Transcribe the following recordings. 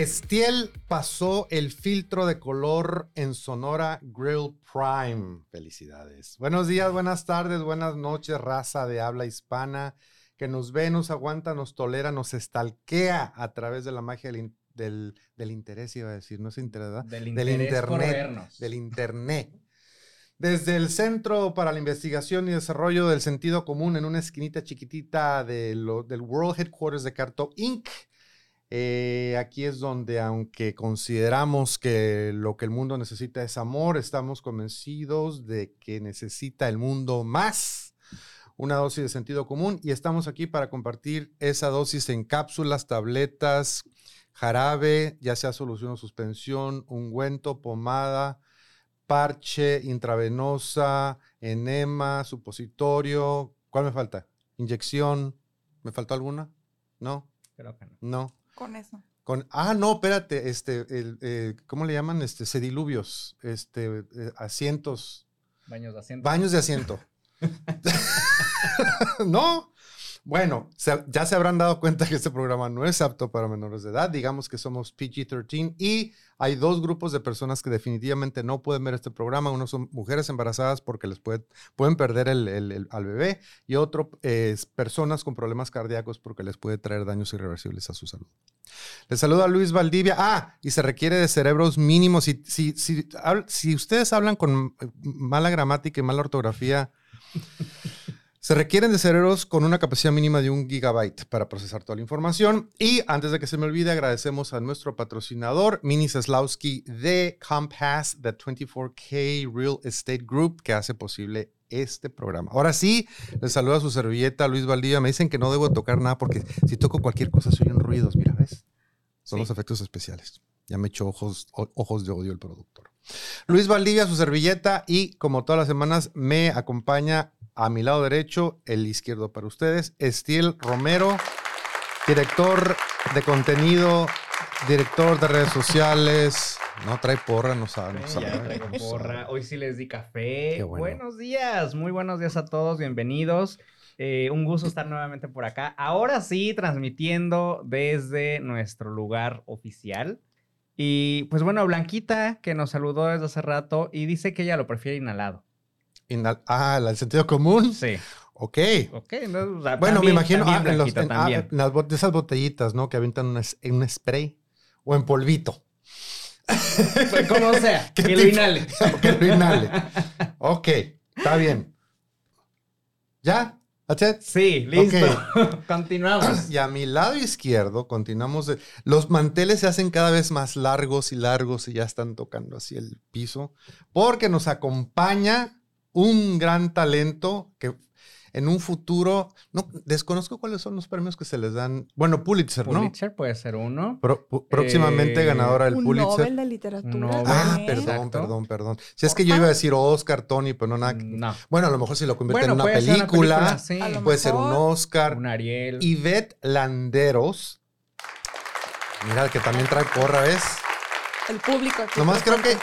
Estiel pasó el filtro de color en Sonora Grill Prime. Felicidades. Buenos días, buenas tardes, buenas noches, raza de habla hispana que nos ve, nos aguanta, nos tolera, nos estalquea a través de la magia del, del, interés, iba a decir, no es interés, ¿verdad? Del, internet. Del internet. Desde el Centro para la Investigación y Desarrollo del Sentido Común, en una esquinita chiquitita de lo, del World Headquarters de Carto Inc., eh, aquí es donde, aunque consideramos que lo que el mundo necesita es amor, estamos convencidos de que necesita el mundo más una dosis de sentido común y estamos aquí para compartir esa dosis en cápsulas, tabletas, jarabe, ya sea solución o suspensión, ungüento, pomada, parche, intravenosa, enema, supositorio. ¿Cuál me falta? Inyección. ¿Me faltó alguna? ¿No? Creo que no. No. Con eso. Con, ah, no, espérate, este, el, eh, ¿cómo le llaman? Este, sediluvios, este, eh, asientos. Baños de asiento. Baños de asiento. no, bueno, ya se habrán dado cuenta que este programa no es apto para menores de edad. Digamos que somos PG-13 y hay dos grupos de personas que definitivamente no pueden ver este programa. Uno son mujeres embarazadas porque les pueden perder el, al bebé y otro es personas con problemas cardíacos porque les puede traer daños irreversibles a su salud. Les saluda Luis Valdivia. Ah, y se requiere de cerebros mínimos. Si, si, si, si ustedes hablan con mala gramática y mala ortografía, se requieren de cerebros con una capacidad mínima de un gigabyte para procesar toda la información. Y antes de que se me olvide, agradecemos a nuestro patrocinador, Mini Seslowski de Compass, the 24K Real Estate Group, que hace posible este programa. Ahora sí, les saluda su servilleta Luis Valdivia. Me dicen que no debo tocar nada porque si toco cualquier cosa soy oyen ruidos. Mira, ¿ves? Son los efectos especiales. Ya me echó ojos, ojos de odio el productor. Luis Valdivia, su servilleta, y como todas las semanas me acompaña a mi lado derecho, el izquierdo para ustedes, Estiel Romero, director de contenido, director de redes sociales. No trae porra, no sabe. No sabe porra. Hoy sí les di café. Buenos días, muy buenos días a todos, bienvenidos. Eh, un gusto estar nuevamente por acá. Ahora sí, transmitiendo desde nuestro lugar oficial. Y pues bueno, Blanquita, que nos saludó desde hace rato y dice que ella lo prefiere inhalado ah, el sentido común. Sí. Ok. Ok. bueno, me imagino ah, en, los, ah, de esas botellitas, ¿no? Que aventan en un spray o en polvito. Pues como sea, que lo inhale. que lo inhale. Ok, está bien. ¿Ya? Sí, listo. continuamos. Y a mi lado izquierdo, continuamos. los manteles se hacen cada vez más largos y largos y ya están tocando así el piso, porque nos acompaña un gran talento que en un futuro, no desconozco cuáles son los premios que se les dan. Bueno, Pulitzer, ¿no? Pulitzer puede ser uno. próximamente eh, ganadora del un Pulitzer. Nobel de literatura. Ah, perdón, perdón, perdón. Si es que yo iba a decir Oscar, Tony, pero no nada. No. Bueno, a lo mejor si lo convierte en una película, puede ser un Oscar. Un Ariel. Yvette Landeros. Mira, que también trae porra, ¿ves? El público. Nomás creo que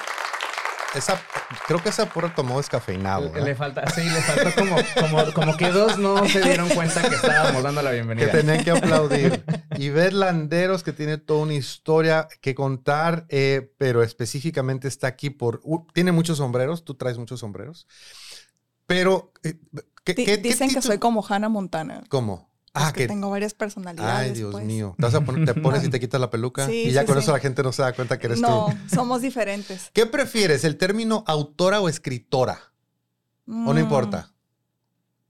esa, creo que esa porra tomó descafeinado. Le, falta, sí, le faltó como, como, que dos no se dieron cuenta que estábamos dando la bienvenida. Que tenían que aplaudir. Y ver Landeros, que tiene toda una historia que contar, eh, pero específicamente está aquí por. tiene muchos sombreros, tú traes muchos sombreros. Pero. Eh, dicen que soy como Hannah Montana. ¿Cómo? Ah, que, tengo varias personalidades. Ay, Dios pues. mío. ¿Te, pones y te quitas la peluca? y ya con eso la gente no se da cuenta que eres tú. No, somos diferentes. ¿Qué prefieres, el término autora o escritora? ¿O no mm, importa?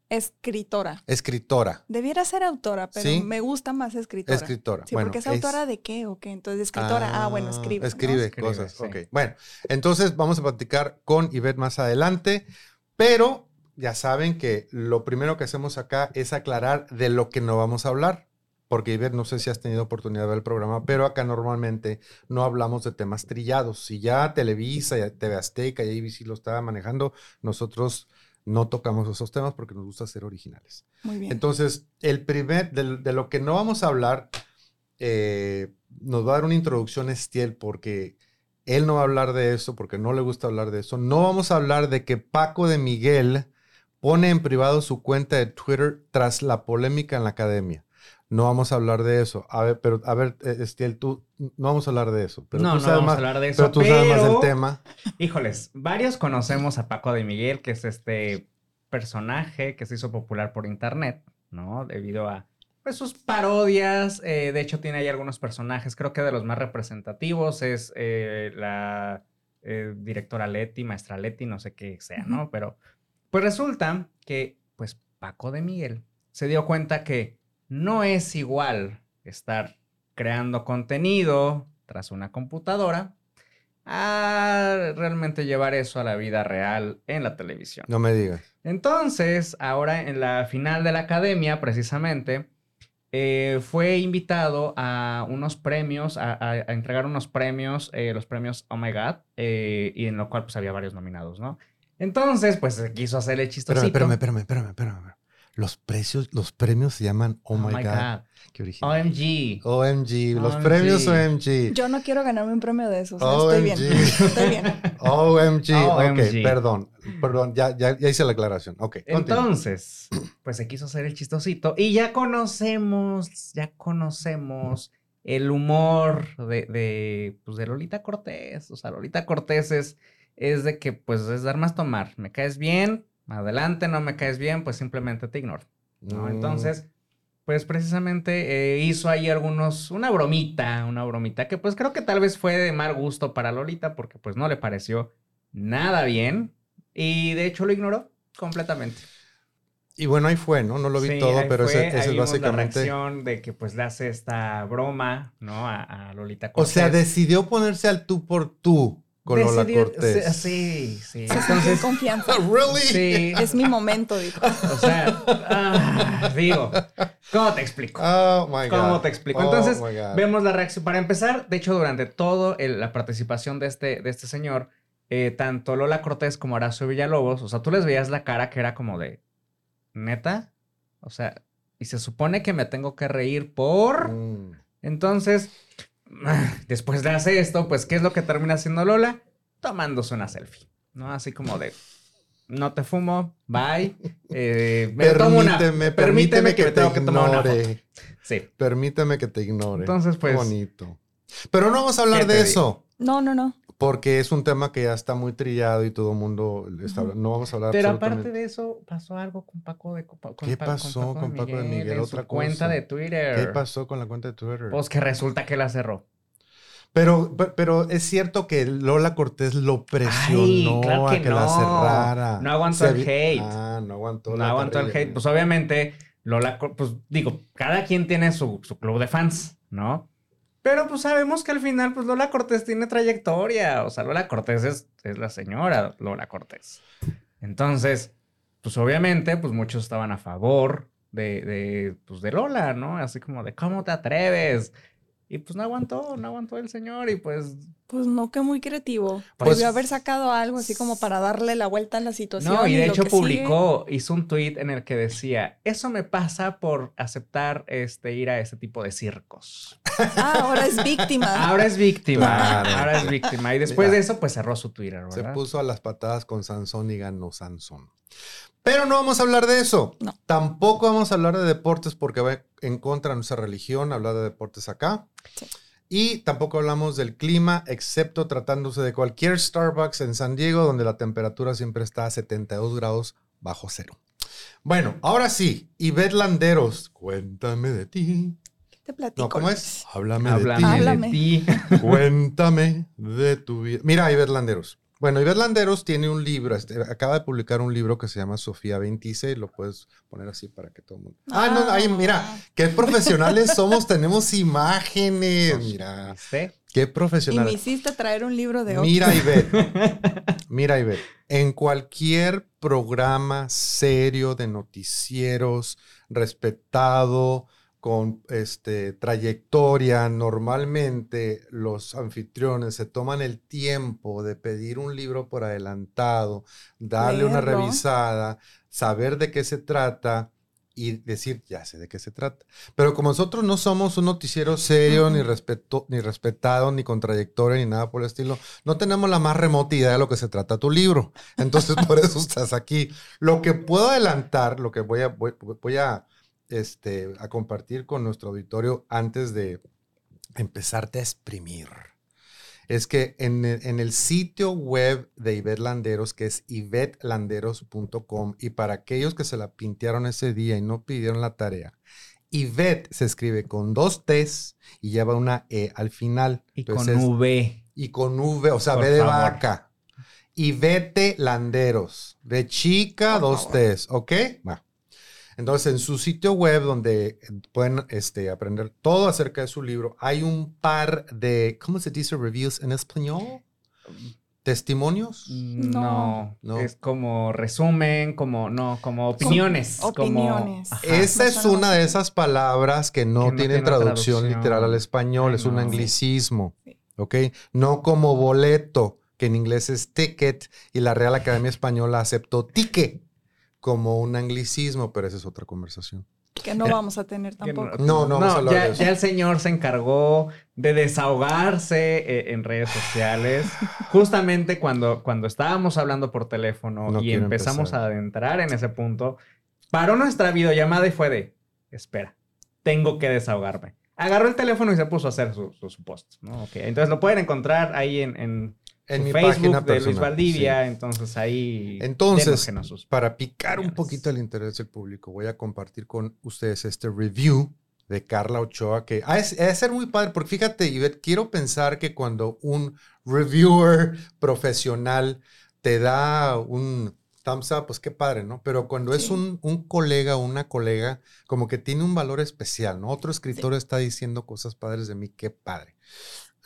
Escritora. Escritora. Debiera ser autora, pero me gusta más escritora. Escritora. Sí, porque es autora de qué o qué. Entonces, escritora, ah, bueno, escribe. Escribe, cosas. Ok. Bueno, entonces vamos a platicar con Ivette más adelante, pero ya saben que lo primero que hacemos acá es aclarar de lo que no vamos a hablar. Porque, Iber, no sé si has tenido oportunidad de ver el programa, pero acá normalmente no hablamos de temas trillados. Si ya Televisa, ya TV Azteca y ABC lo estaba manejando, nosotros no tocamos esos temas porque nos gusta ser originales. Muy bien. Entonces, el primer, de, lo que no vamos a hablar, eh, nos va a dar una introducción Estiel porque él no va a hablar de eso, porque no le gusta hablar de eso. No vamos a hablar de que Paco de Miguel pone en privado su cuenta de Twitter tras la polémica en la academia. no vamos a hablar de eso. A ver, pero a ver, eh, Estiel, tú no vamos a hablar de eso. Pero no, tú no sabes vamos más, a hablar de eso. Pero tú sabes más del tema. Híjoles, varios conocemos a Paco de Miguel, que es este personaje que se hizo popular por internet, ¿no? Debido a pues, sus parodias. eh, de hecho, tiene ahí algunos personajes. Creo que de los más representativos es eh, la eh, directora Leti, maestra Leti, no sé qué sea, ¿no? Pero pues resulta que, pues, Paco de Miguel se dio cuenta que no es igual estar creando contenido tras una computadora a realmente llevar eso a la vida real en la televisión. No me digas. Entonces, ahora en la final de la academia, precisamente, eh, fue invitado a unos premios, a, a- a entregar unos premios, eh, los premios Oh My God, eh, y en lo cual pues había varios nominados, ¿no? Entonces, pues se quiso hacer el chistosito. Espérame, espérame, espérame, espérame, espérame. Los precios, los premios se llaman Oh, my, God. Qué original. OMG. OMG, los OMG. premios OMG. Yo no quiero ganarme un premio de esos. ¿no? Estoy bien. OMG. Estoy bien. OMG. Ok, OMG. perdón. Perdón, ya, ya, ya hice la aclaración. Ok. Entonces, pues se quiso hacer el chistosito y ya conocemos, ya conocemos el humor de, de, pues de Lolita Cortés. O sea, Lolita Cortés es, es de que, pues, es dar más tomar. Me caes bien, adelante, no me caes bien, pues simplemente te ignoro. ¿no? Mm, Entonces, pues precisamente eh, hizo ahí algunos, una bromita, una bromita que pues creo que tal vez fue de mal gusto para Lolita porque pues no le pareció nada bien y de hecho lo ignoró completamente. Y bueno, ahí fue, ¿no? No lo vi Sí, todo, pero ese, es la básicamente. reacción de que pues le hace esta broma, ¿no? A, a Lolita O Cortés. sea, decidió ponerse al tú por tú con Lola Cortés. Sí, sí. Entonces, confianza. ¿Really? sí. Es mi momento, dijo. O sea, ah, digo, ¿cómo te explico? Oh my God. ¿Cómo te explico? Oh Entonces, God. Vemos la reacción. Para empezar, de hecho, durante toda la participación de este, de este señor, eh, tanto Lola Cortés como Horacio Villalobos, o sea, tú les veías la cara que era como de, ¿neta? O sea, y se supone que me tengo que reír por... Mm. Entonces, después de hacer esto, pues, ¿qué es lo que termina haciendo Lola? Tomándose una selfie, ¿no? Así como de, no te fumo, bye. eh, me tomo una- Permíteme, permíteme que, me te tengo que tomar una foto. ignore. Sí. Permíteme que te ignore. Entonces, Qué pues, bonito. Pero no vamos a hablar ¿Qué te de digo? eso, No, no, no. Porque es un tema que ya está muy trillado y todo el mundo está. No vamos a hablar Pero aparte de eso, pasó algo con Paco de con, ¿Qué Pa- pasó con Paco de Miguel? en Otra su cuenta de Twitter. ¿Qué pasó con la cuenta de Twitter? Pues que resulta que la cerró. Pero, pe- pero es cierto que Lola Cortés lo presionó claro a que que la cerrara. No aguantó Se el hate. Ah, no aguantó. No la aguantó el hate. Pues obviamente, Lola, pues digo, cada quien tiene su, su club de fans, ¿no? Pero pues sabemos que al final, pues Lola Cortés tiene trayectoria. O sea, Lola Cortés es, es la señora Lola Cortés. Entonces, pues obviamente, pues muchos estaban a favor de, de, pues, de Lola, ¿no? Así como de, ¿cómo te atreves? Y pues no aguantó, no aguantó el señor y pues... Pues no, que muy creativo. Pues- Debió haber sacado algo así como para darle la vuelta a la situación. No, y de lo hecho sigue. publicó, hizo un tweet en el que decía, eso me pasa por aceptar este, ir a ese tipo de circos. Ah, ahora es víctima. Ahora es víctima, Claro. ahora es víctima. Y después Mira. de eso, pues cerró su Twitter, Se puso a las patadas con Sansón y ganó Sansón. Pero no vamos a hablar de eso. No. Tampoco vamos a hablar de deportes porque va en contra de nuestra religión hablar de deportes acá. Sí. Y tampoco hablamos del clima, excepto tratándose de cualquier Starbucks en San Diego, donde la temperatura siempre está a 72 grados bajo cero. Bueno, ahora sí, Ivette Landeros, cuéntame de ti. Te platico. No, ¿cómo es? Háblame, Háblame de ti. Háblame. Cuéntame de tu vida. Mira, Ivette Landeros. Bueno, Ivette Landeros tiene un libro, este, acaba de publicar un libro que se llama Sofía 26, lo puedes poner así para que todo el mundo... Ah, no, ahí, mira, qué profesionales somos, tenemos imágenes, mira, qué Y me profesionales. hiciste traer un libro de otro. Mira, Ivette, mira, Ivette, en cualquier programa serio de noticieros, respetado, con este, trayectoria, normalmente los anfitriones se toman el tiempo de pedir un libro por adelantado, darle una revisada, saber de qué se trata y decir, ya sé de qué se trata. Pero como nosotros no somos un noticiero serio, ni, respeto, ni respetado, ni con trayectoria, ni nada por el estilo, no tenemos la más remota idea de lo que se trata tu libro. Entonces, por eso estás aquí. Lo que puedo adelantar, lo que voy a, voy, voy a este, a compartir con nuestro auditorio antes de empezarte a exprimir es que en el, sitio web de Ivette Landeros, que es ivetlanderos.com, y para aquellos que se la pintearon ese día y no pidieron la tarea, Ivette se escribe con dos T's y lleva una E al final. Y con V. Y con V, o sea, V de vaca. Ivete Landeros. De chica, dos T's, ¿ok? Bueno. Entonces, en su sitio web, donde pueden este, aprender todo acerca de su libro, hay un par de, ¿cómo se dice reviews en español? ¿Testimonios? No, no, Es como resumen, como no, como opiniones. opiniones. Esa es una de esas palabras que no, tiene traducción, literal al español, es un anglicismo. ¿Ok? No como boleto, que en inglés es ticket, y la Real Academia Española aceptó ticket como un anglicismo, pero esa es otra conversación. Que no vamos a tener tampoco. No, no, vamos a hablar ya, de eso. ya el señor se encargó de desahogarse eh, en redes sociales. Justamente cuando, cuando estábamos hablando por teléfono y empezamos a adentrar en ese punto, paró nuestra videollamada y fue de, espera, tengo que desahogarme. Agarró el teléfono y se puso a hacer sus posts. ¿no? Entonces lo pueden encontrar ahí en en mi Facebook página de Luis Valdivia, entonces ahí. Entonces, para picar un poquito el interés del público, voy a compartir con ustedes este review de Carla Ochoa, que ha de ser muy padre, porque fíjate, Ivette, quiero pensar que cuando un reviewer profesional te da un thumbs up, pues qué padre, ¿no? Pero cuando es un, un colega o una colega, como que tiene un valor especial, ¿no? Otro escritor está diciendo cosas padres de mí, qué padre.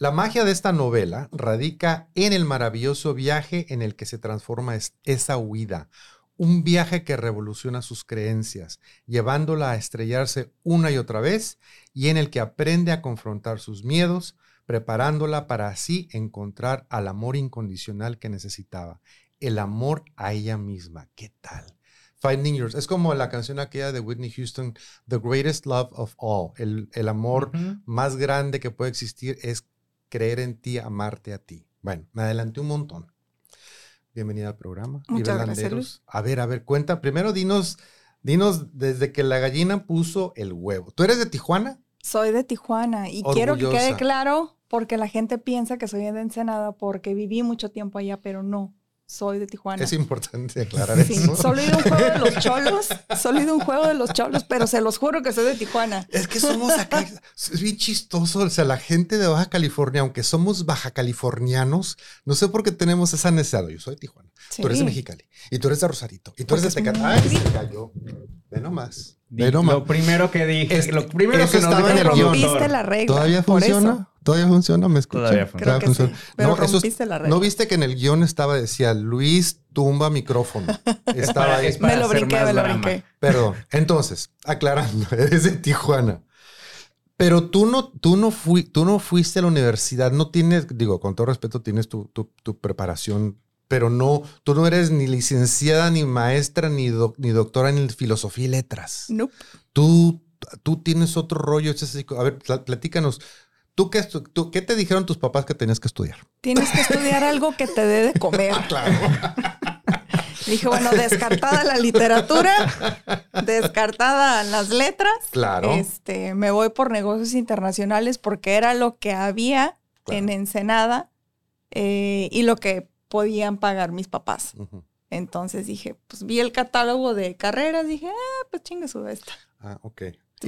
La magia de esta novela radica en el maravilloso viaje en el que se transforma esa huida, un viaje que revoluciona sus creencias, llevándola a estrellarse una y otra vez y en el que aprende a confrontar sus miedos, preparándola para así encontrar al amor incondicional que necesitaba, el amor a ella misma. ¿Qué tal? Finding Yours. Es como la canción aquella de Whitney Houston, The Greatest Love of All. El, amor más grande que puede existir es creer en ti, amarte a ti. Bueno, me adelanté un montón. Bienvenida al programa. Muchas gracias. A ver, a ver, cuenta. Primero dinos, dinos desde que la gallina puso el huevo. ¿Tú eres de Tijuana? Soy de Tijuana y quiero que quede claro porque la gente piensa que soy de Ensenada porque viví mucho tiempo allá, pero no soy de Tijuana. Es importante aclarar sí, eso. Solo he ido a un juego de los cholos, solo he ido a un juego de los cholos, pero se los juro que soy de Tijuana. Es que somos acá, es bien chistoso, o sea, la gente de Baja California, aunque somos baja californianos, no sé por qué tenemos esa necesidad. Yo soy de Tijuana, tú eres de Mexicali, y tú eres de Rosarito, y tú eres de Tecate. Ay, se cayó. Ve nomás. Lo primero que dije, lo primero que nos estaba en el guion. la regla. ¿Todavía funciona? ¿Todavía funciona? ¿Me escuchas? Todavía funciona. Creo que Sí. Pero rompiste la regla. ¿No viste que en el guion estaba, decía, Luis tumba micrófono? Estaba ahí. me lo brinqué, me lo brinqué. Perdón. Entonces, aclarando, eres de Tijuana. Pero tú no, tú, no fui, tú no fuiste a la universidad, no tienes, digo, con todo respeto, tienes tu, tu, tu preparación pero no, tú no eres ni licenciada, ni maestra, ni, ni doctora en filosofía y letras. No. Tú, tú tienes otro rollo. A ver, platícanos. ¿Tú qué, tú qué, te dijeron tus papás que tenías que estudiar? Tienes que estudiar algo que te dé de comer. claro. Dije, bueno, descartada la literatura, descartada las letras. Claro. Este, me voy por negocios internacionales porque era lo que había en Ensenada eh, y lo que podían pagar mis papás. Entonces dije, pues vi el catálogo de carreras, dije, ah, pues chingue su esta. Ah, ok.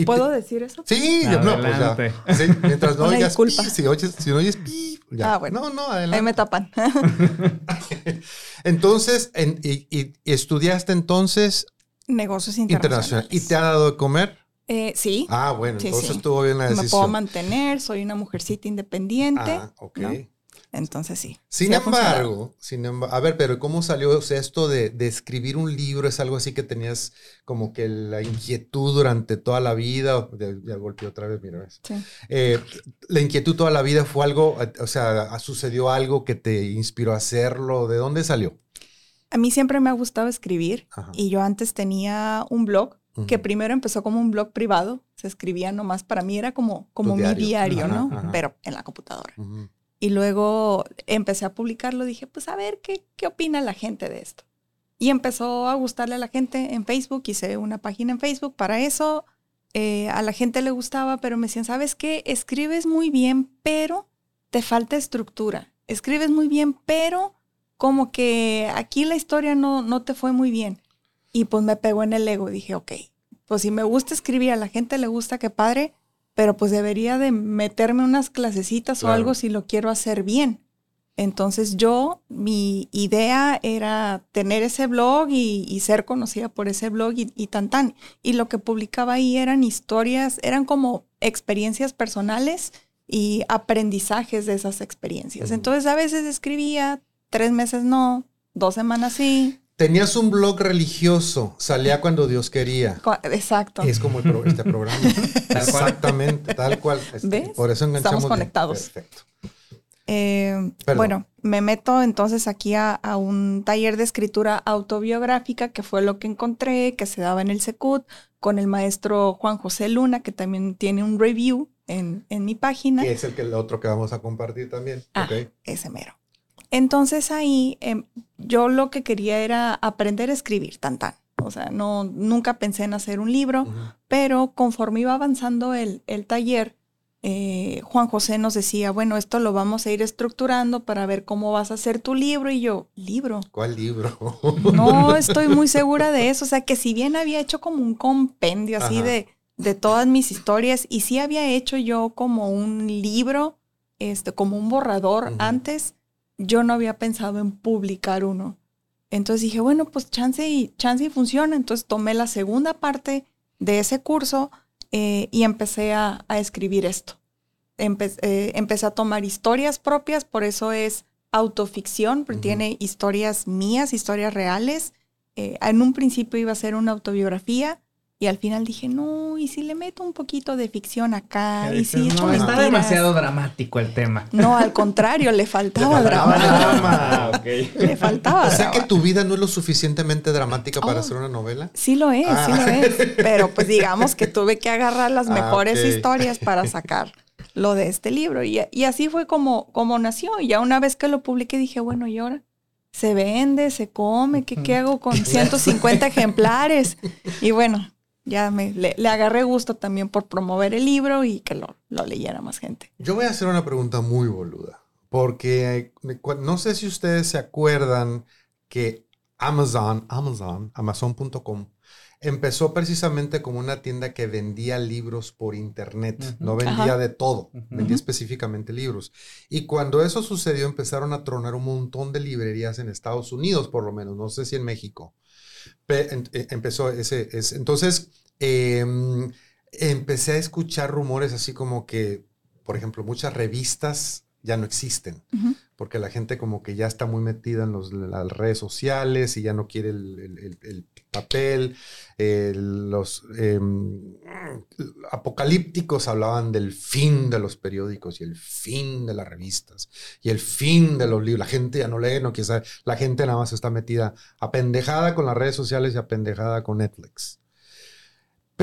¿Puedo decir eso? Sí, no, pues ya. Sí, mientras no oigas pi, si, oyes, si no oyes pi, ya. Ah, bueno. No, no, adelante. Ahí me tapan. entonces, en, y, estudiaste entonces... Negocios internacionales. ¿Y te ha dado de comer? Eh, sí. Ah, bueno, entonces estuvo bien la decisión. Me puedo mantener, soy una mujercita independiente. Ah, ok. Entonces sí. Sin embargo, sin embargo, a ver, pero ¿cómo salió esto de, escribir un libro? ¿Es algo así que tenías como que la inquietud durante toda la vida? Ya golpeé otra vez, mira. Sí. Eh, ¿La inquietud toda la vida fue algo, o sea, sucedió algo que te inspiró a hacerlo? ¿De dónde salió? A mí siempre me ha gustado escribir y yo antes tenía un blog que primero empezó como un blog privado, se escribía nomás, para mí era como, como mi diario, ¿no? Pero en la computadora. Y luego empecé a publicarlo, dije, pues a ver, ¿qué, ¿qué opina la gente de esto? Y empezó a gustarle a la gente en Facebook, hice una página en Facebook para eso, eh, a la gente le gustaba, pero me decían, ¿sabes qué? Escribes muy bien, pero te falta estructura. Escribes muy bien, pero como que aquí la historia no, no te fue muy bien. Y pues me pegó en el ego. Dije, ok, pues si me gusta escribir, a la gente le gusta, qué padre, pero pues debería de meterme unas clasecitas o algo si lo quiero hacer bien. Entonces yo, mi idea era tener ese blog y, ser conocida por ese blog y, y, tan tan. Y lo que publicaba ahí eran historias, eran como experiencias personales y aprendizajes de esas experiencias. Entonces a veces escribía, tres meses no, dos semanas sí. Tenías un blog religioso, salía cuando Dios quería. Exacto. Es como este programa. Exactamente, tal cual. Por eso enganchamos. Estamos conectados. Perfecto. Eh, bueno, me meto entonces aquí a, un taller de escritura autobiográfica, que fue lo que encontré, que se daba en el Secut, con el maestro Juan José Luna, que también tiene un review en, mi página. Que es el, que, el otro que vamos a compartir también. Ah, ese mero. Entonces ahí em, yo lo que quería era aprender a escribir, tan tan. O sea, no, nunca pensé en hacer un libro, pero conforme iba avanzando el, el taller, eh, Juan José nos decía, bueno, esto lo vamos a ir estructurando para ver cómo vas a hacer tu libro. Y yo, ¿libro? ¿Cuál libro? no estoy muy segura de eso. O sea, que si bien había hecho como un compendio así de, de todas mis historias, y sí había hecho yo como un libro, este, como un borrador antes, yo no había pensado en publicar uno. Entonces dije, bueno, pues chance y, chance y funciona. Entonces tomé la segunda parte de ese curso eh, y empecé a, escribir esto. Eh, empecé a tomar historias propias, por eso es autoficción, porque tiene historias mías, historias reales. Eh, en un principio iba a ser una autobiografía, y al final dije, no, ¿y si le meto un poquito de ficción acá? ¿Y si no, está demasiado dramático el tema. No, al contrario, le faltaba drama. Le faltaba O sea que tu vida no es lo suficientemente dramática para oh, hacer una novela. Sí lo es, sí lo ah. es. Pero pues digamos que tuve que agarrar las ah, mejores historias para sacar lo de este libro. Y, así fue como, como nació. Y ya una vez que lo publiqué dije, bueno, ¿y ahora? se vende, se come, ¿qué, qué hago con 150 ejemplares? Y bueno, ya me, le, agarré gusto también por promover el libro y que lo, lo, leyera más gente. Yo voy a hacer una pregunta muy boluda, porque no sé si ustedes se acuerdan que Amazon, Amazon, Amazon.com, empezó precisamente como una tienda que vendía libros por internet, no vendía de todo, vendía específicamente libros. Y cuando eso sucedió empezaron a tronar un montón de librerías en Estados Unidos, por lo menos, no sé si en México. E, empezó ese, entonces em, empecé a escuchar rumores así como que, por ejemplo, muchas revistas ya no existen, porque la gente como que ya está muy metida en, las redes sociales y ya no quiere el, papel. los em, apocalípticos hablaban del fin de los periódicos y el fin de las revistas y el fin de los libros. La gente ya no lee, no quiere saber. La gente nada más está metida apendejada con las redes sociales y apendejada con Netflix.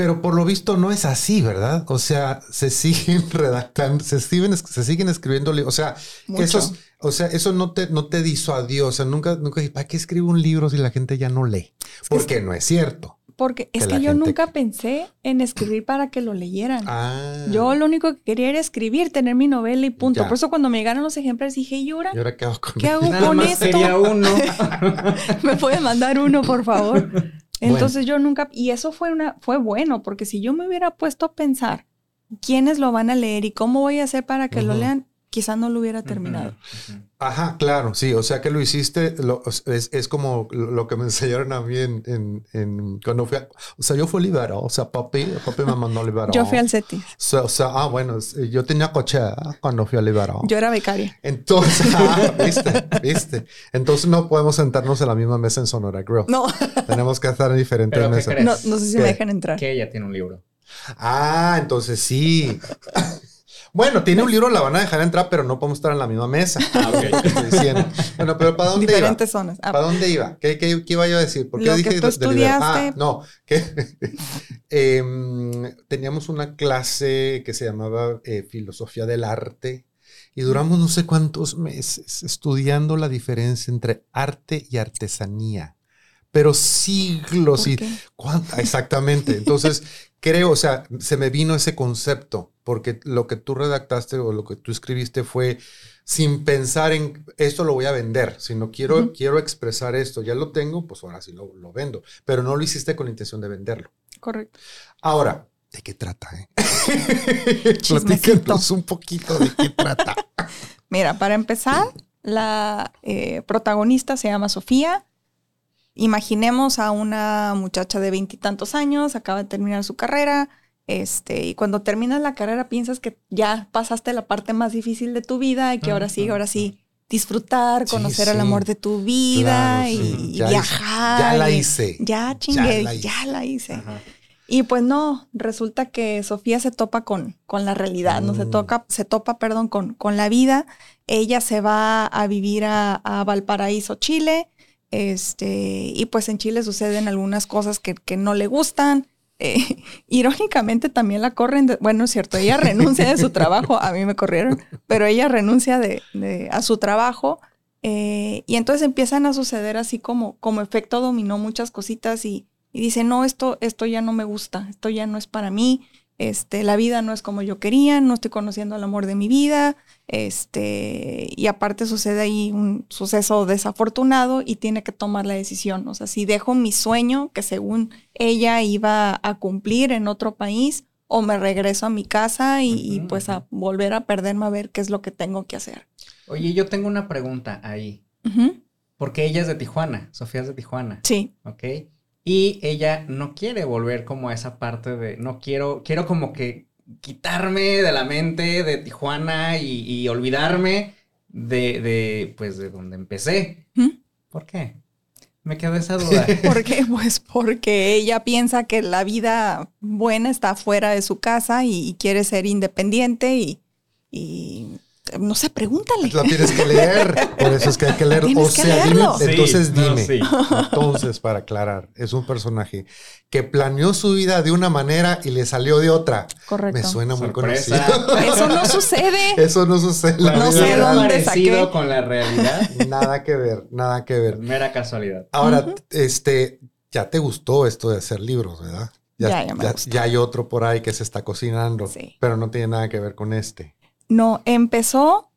Pero por lo visto no es así, ¿verdad? O sea, se siguen redactando, se siguen, se siguen escribiendo O sea, eso, o sea, eso no te, no te disuadió. O sea, nunca, nunca dije, ¿para qué escribo un libro si la gente ya no lee? Porque no es cierto. Porque es que, yo nunca pensé en escribir para que lo leyeran. Ah. Yo lo único que quería era escribir, tener mi novela y punto. Por eso cuando me llegaron los ejemplares dije, ¿y ahora? ¿Y ahora qué hago con, ¿Qué hago con esto? uno. ¿Me puede mandar uno, por favor? Entonces yo nunca, y eso fue una, fue bueno, porque si yo me hubiera puesto a pensar quiénes lo van a leer y cómo voy a hacer para que lo lean, quizás no lo hubiera terminado. Ajá, claro, sí, o sea que lo hiciste, es, como lo que me enseñaron a mí en, en, cuando fui, a, o sea, yo fui liberado, o sea, papi, papi me mandó liberado. yo fui al CETIS. O sea, ah, bueno, yo tenía coche cuando fui a liberado. Yo era becaria. Entonces, ah, viste, viste. Entonces no podemos sentarnos en la misma mesa en Sonora Grill. No. Tenemos que estar en diferentes mesas. No, no sé si me dejan entrar. Que ella tiene un libro. Ah, entonces sí. Bueno, tiene un libro, la van a dejar entrar, pero no podemos estar en la misma mesa. Ah. Bueno, pero ¿para dónde Diferentes zonas. Ah. ¿Para dónde iba? ¿Qué, qué, qué, iba yo a decir? ¿Por qué dije que tú estudiaste... Ah, no. eh, teníamos una clase que se llamaba eh, Filosofía del Arte y duramos no sé cuántos meses estudiando la diferencia entre arte y artesanía pero siglos y... Exactamente. Entonces, creo, o sea, se me vino ese concepto, porque lo que tú redactaste o lo que tú escribiste fue sin pensar en esto lo voy a vender, sino quiero, quiero expresar esto, ya lo tengo, pues ahora sí lo, lo, vendo, pero no lo hiciste con la intención de venderlo. Correcto. Ahora, ¿de qué trata? Eh? Platícanos un poquito de qué trata. Mira, para empezar, la eh, protagonista se llama Sofía. Imaginemos a una muchacha de veintitantos años, acaba de terminar su carrera, este, y cuando terminas la carrera piensas que ya pasaste la parte más difícil de tu vida y que ahora sí, ahora sí, disfrutar, conocer el amor de tu vida y, viajar. ya la hice. Ya chingue, ya la hice. Y pues no, resulta que Sofía se topa con, con la realidad, ¿no? Se, mm. toca, se topa, perdón, con, con la vida. Ella se va a vivir a, a Valparaíso, Chile. Este, y pues en Chile suceden algunas cosas que, que no le gustan. Eh, irónicamente también la corren, bueno, es cierto, ella renuncia de su trabajo, a mí me corrieron, pero ella renuncia de, a su trabajo eh, y entonces empiezan a suceder así como, como efecto dominó muchas cositas y, y dice, no, esto, esto ya no me gusta, esto ya no es para mí, este, la vida no es como yo quería, no estoy conociendo el amor de mi vida, este, y aparte sucede ahí un suceso desafortunado y tiene que tomar la decisión, o sea, si dejo mi sueño que según ella iba a cumplir en otro país, o me regreso a mi casa y, pues a volver a perderme a ver qué es lo que tengo que hacer. Oye, yo tengo una pregunta ahí. Porque ella es de Tijuana, Sofía es de Tijuana. Sí. Ok. Y ella no quiere volver como a esa parte de, no quiero, quiero como que quitarme de la mente de Tijuana y, olvidarme de, de, pues, de donde empecé. ¿Por qué? Me quedó esa duda. ¿Por qué? Pues porque ella piensa que la vida buena está fuera de su casa y, quiere ser independiente y no sé, pregúntale. La tienes que leer, por eso es que hay que leer. O sea, dime, entonces dime. Entonces, para aclarar, es un personaje que planeó su vida de una manera y le salió de otra. Correcto. Me suena muy conocido. Eso no sucede. Eso no sucede. no sé dónde saqué. con la realidad. Nada que ver, nada que ver. Mera casualidad. Ahora, este, ya te gustó esto de hacer libros, ¿verdad? Ya, ya, ya, ya, hay otro por ahí que se está cocinando, pero no tiene nada que ver con este. No, empezó,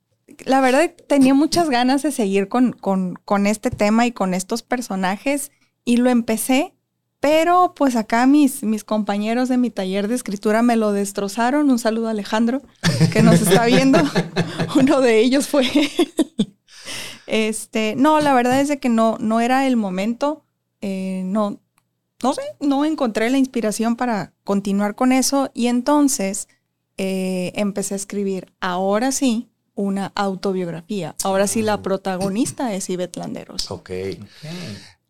la verdad tenía muchas ganas de seguir con, con, este tema y con estos personajes y lo empecé, pero pues acá mis, mis compañeros de mi taller de escritura me lo destrozaron. Un saludo a Alejandro, que nos está viendo. Uno de ellos fue... este, no, la verdad es de que no, no era el momento. Eh, no, no sé, no encontré la inspiración para continuar con eso y entonces eh, empecé a escribir, ahora sí, una autobiografía. Ahora sí, la ah. protagonista es Ivette Landeros. Ok.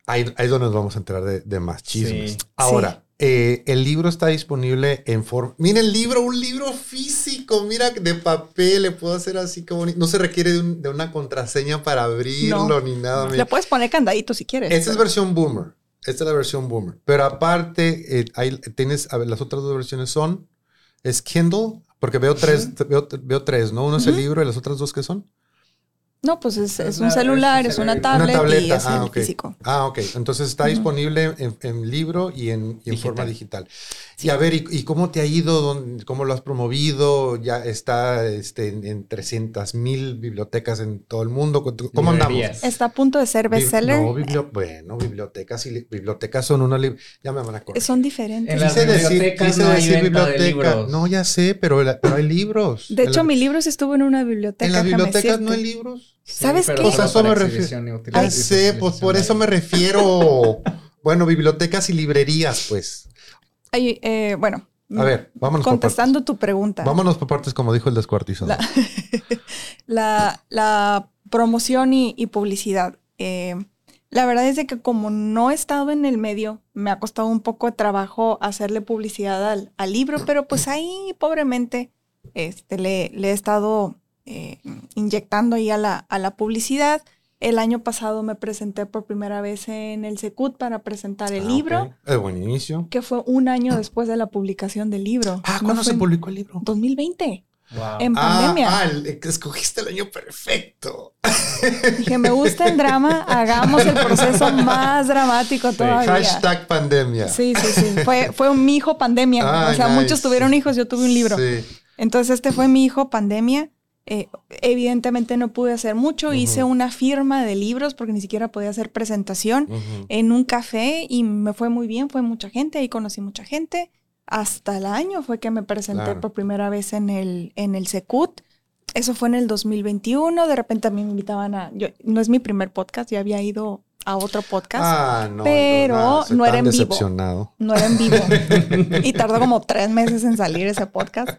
Ahí, es donde nos vamos a enterar de, más chismes. Ahora, eh, el libro está disponible en forma. Mira el libro, un libro físico, mira de papel, le puedo hacer así como. No se requiere de, una contraseña para abrirlo ni nada. Le puedes poner candadito si quieres. Esta es versión boomer. Esta es la versión boomer. Pero aparte, eh, tienes, a ver, las otras dos versiones son ¿Es Kindle? Porque veo tres, veo, tres, ¿no? Uno es el libro y las otras dos, ¿qué son? No, pues es, un celular, es, una tablet y es ah, físico. Ah, ok. Entonces está disponible en, libro y en, forma digital. Y a ver, ¿y, cómo te ha ido? ¿Cómo lo has promovido? Ya está este, en, 300 mil bibliotecas en todo el mundo. ¿Cómo andamos? Está a punto de ser bestseller. No, bueno, bibliotecas y bibliotecas son una... Ya me van a acordar. Son diferentes. En las bibliotecas no hay biblioteca. No, ya sé, pero, hay libros. De hecho, mi libro estuvo en una biblioteca. ¿En las bibliotecas no hay libros? ¿Sabes qué? Pues a eso me refiero. Ay, sé, pues por eso me refiero. bueno, bibliotecas y librerías, pues. Ay, eh, bueno. A ver, vámonos Contestando tu pregunta. Vámonos por partes, como dijo el descuartizado. La, la, promoción y, publicidad. Eh, la verdad es de que como no he estado en el medio, me ha costado un poco de trabajo hacerle publicidad al, al libro, pero pues ahí pobremente este, le, le he estado eh, inyectando ahí a la, a la publicidad. El año pasado me presenté por primera vez en el Secut para presentar el ah, libro. Es buen inicio. Que fue un año después de la publicación del libro. Ah, ¿cuándo se publicó el libro? 2020. En pandemia. Ah, ah escogiste el año perfecto. Dije, me gusta el drama, hagamos el proceso más dramático todavía. Hashtag pandemia. Sí, sí, sí. Fue, fue un, mi hijo pandemia. o sea, muchos tuvieron hijos, yo tuve un libro. Sí. Entonces, este fue mi hijo pandemia. Eh, evidentemente no pude hacer mucho, hice una firma de libros porque ni siquiera podía hacer presentación en un café y me fue muy bien, fue mucha gente, ahí conocí mucha gente. Hasta el año fue que me presenté por primera vez en el, en el Secut. Eso fue en el 2021, de repente a mí me invitaban a, yo, no es mi primer podcast, ya había ido a otro podcast, ah, no, pero no, era en vivo. No era en vivo. y tardó como tres meses en salir ese podcast.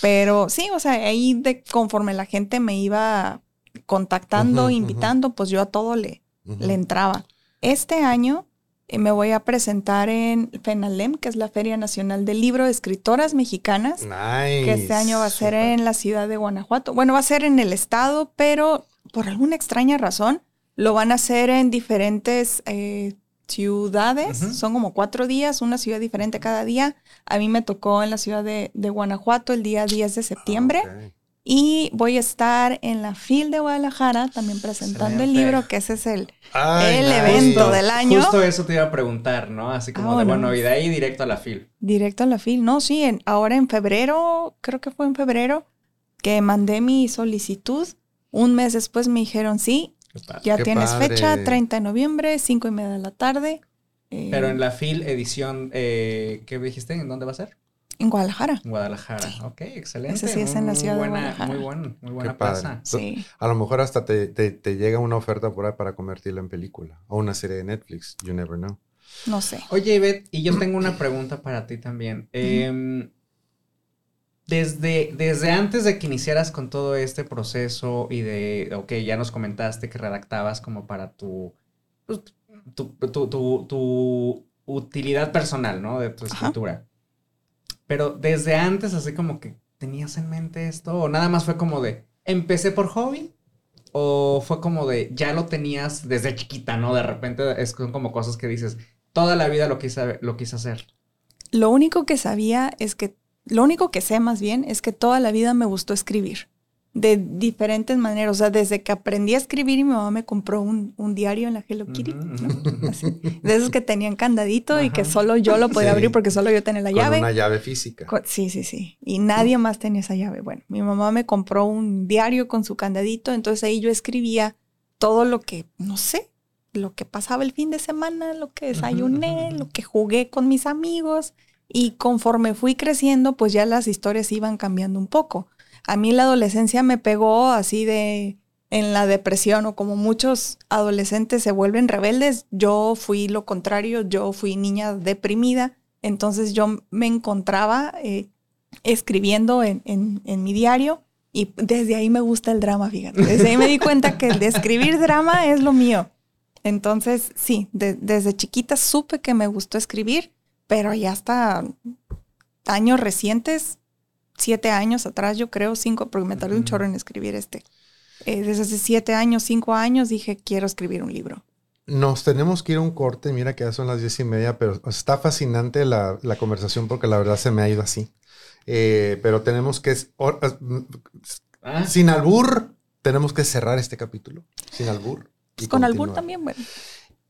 Pero sí, o sea, ahí de conforme la gente me iba contactando, invitando, pues yo a todo le, le entraba. Este año eh, me voy a presentar en FENALEM, que es la Feria Nacional del Libro de Escritoras Mexicanas. Nice. Que este año va a ser en la ciudad de Guanajuato. Bueno, va a ser en el estado, pero por alguna extraña razón lo van a hacer en diferentes eh, ciudades. Son como cuatro días, una ciudad diferente cada día. A mí me tocó en la ciudad de, Guanajuato el día 10 de septiembre. Ah, y voy a estar en la FIL de Guadalajara también presentando el libro, que ese es el, el evento del año. Justo eso te iba a preguntar, ¿no? Así como ah, de, bueno, y de ahí directo a la FIL. Directo a la FIL. No, sí, en, ahora en febrero, creo que fue en febrero, que mandé mi solicitud. Un mes después me dijeron, sí, ya tienes fecha, 30 de noviembre, 5 y media de la tarde. Pero en la FIL edición, eh, ¿qué dijiste? ¿En dónde va a ser? En Guadalajara. Guadalajara, ok, excelente. Ese sí es en la ciudad de Guadalajara. Muy, buena, muy buena plaza. Sí. A lo mejor hasta te, te, llega una oferta por ahí para convertirla en película o una serie de Netflix, you never know. No sé. Oye, Ivette, y yo tengo una pregunta para ti también. Eh, desde, desde antes de que iniciaras con todo este proceso y de, ok, ya nos comentaste que redactabas como para tu, pues, tu, tu, utilidad personal, ¿no? De tu escritura. Pero desde antes, así como que tenías en mente esto, o nada más fue como de, empecé por hobby, o fue como de, ya lo tenías desde chiquita, ¿no? De repente es, son como cosas que dices, toda la vida lo quise, lo quise hacer. Lo único que sabía es que lo único que sé más bien es que toda la vida me gustó escribir de diferentes maneras. O sea, desde que aprendí a escribir y mi mamá me compró un, diario en la Hello Kitty, de esos que tenían candadito y que solo yo lo podía abrir porque solo yo tenía la llave. Con una llave física. sí, sí, sí. Y nadie más tenía esa llave. Bueno, mi mamá me compró un diario con su candadito, entonces ahí yo escribía todo lo que, no sé, lo que pasaba el fin de semana, lo que desayuné, lo que jugué con mis amigos. Y conforme fui creciendo, pues ya las historias iban cambiando un poco. A mí la adolescencia me pegó así de en la depresión o como muchos adolescentes se vuelven rebeldes, yo fui lo contrario, yo fui niña deprimida, entonces yo me encontraba eh, escribiendo en, en, mi diario y desde ahí me gusta el drama, fíjate, desde ahí me di cuenta que escribir drama es lo mío. Entonces, sí, desde chiquita supe que me gustó escribir pero ya hasta años recientes, siete años atrás, yo creo, cinco, porque me tardé un chorro en escribir este. Eh, desde hace siete años, cinco años, dije, quiero escribir un libro. Nos tenemos que ir a un corte, mira que ya son las diez y media, pero está fascinante la, conversación porque la verdad se me ha ido así. Eh, pero tenemos que, ¿Ah? sin albur, tenemos que cerrar este capítulo, sin albur. Pues con albur también, bueno.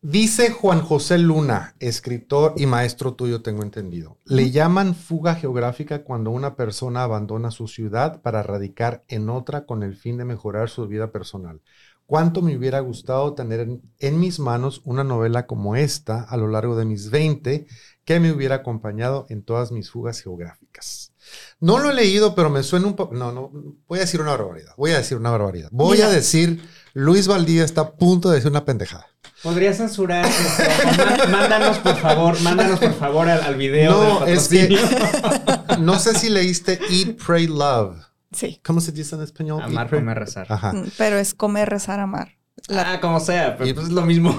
Dice Juan José Luna, escritor y maestro tuyo, tengo entendido. Le llaman fuga geográfica cuando una persona abandona su ciudad para radicar en otra con el fin de mejorar su vida personal. ¿Cuánto me hubiera gustado tener en, mis manos una novela como esta a lo largo de mis 20 que me hubiera acompañado en todas mis fugas geográficas? No lo he leído, pero me suena un poco... No, no, voy a decir una barbaridad. Voy a decir una barbaridad. Voy a decir, Luis Valdía está a punto de decir una pendejada. Podría censurar Mándanos, por favor, mándanos, por favor, al, video. No, es que. no sé si leíste Eat, Pray, Love. Sí. ¿Cómo se dice en español? Amar, comer, rezar. Ajá. Mm, pero es comer, rezar, amar. Ah, como sea, pero pues es lo mismo.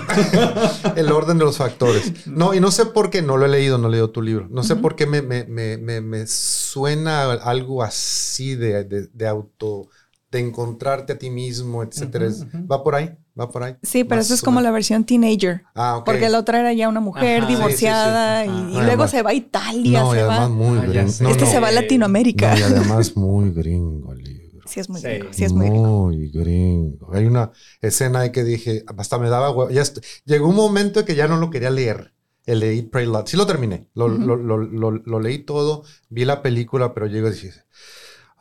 el orden de los factores. No, y no sé por qué, no lo he leído, no he leído tu libro. No sé por qué me, me, me, me, suena algo así de, de, de auto de encontrarte a ti mismo, etcétera. Va por ahí, va por ahí. Sí, pero eso es como la versión teenager. Ah, ok. Porque la otra era ya una mujer divorciada y, luego se va a Italia. No, y además muy ah, gringo. este se va a Latinoamérica. y además muy gringo el libro. Sí, es muy gringo. Sí, es muy, muy gringo. Hay una escena ahí que dije, hasta me daba huevo. Ya llegó un momento en que ya no lo quería leer. El de Eat, Pray, Love. Sí lo terminé. Lo, lo, lo, lo, leí todo, vi la película, pero llego y dije,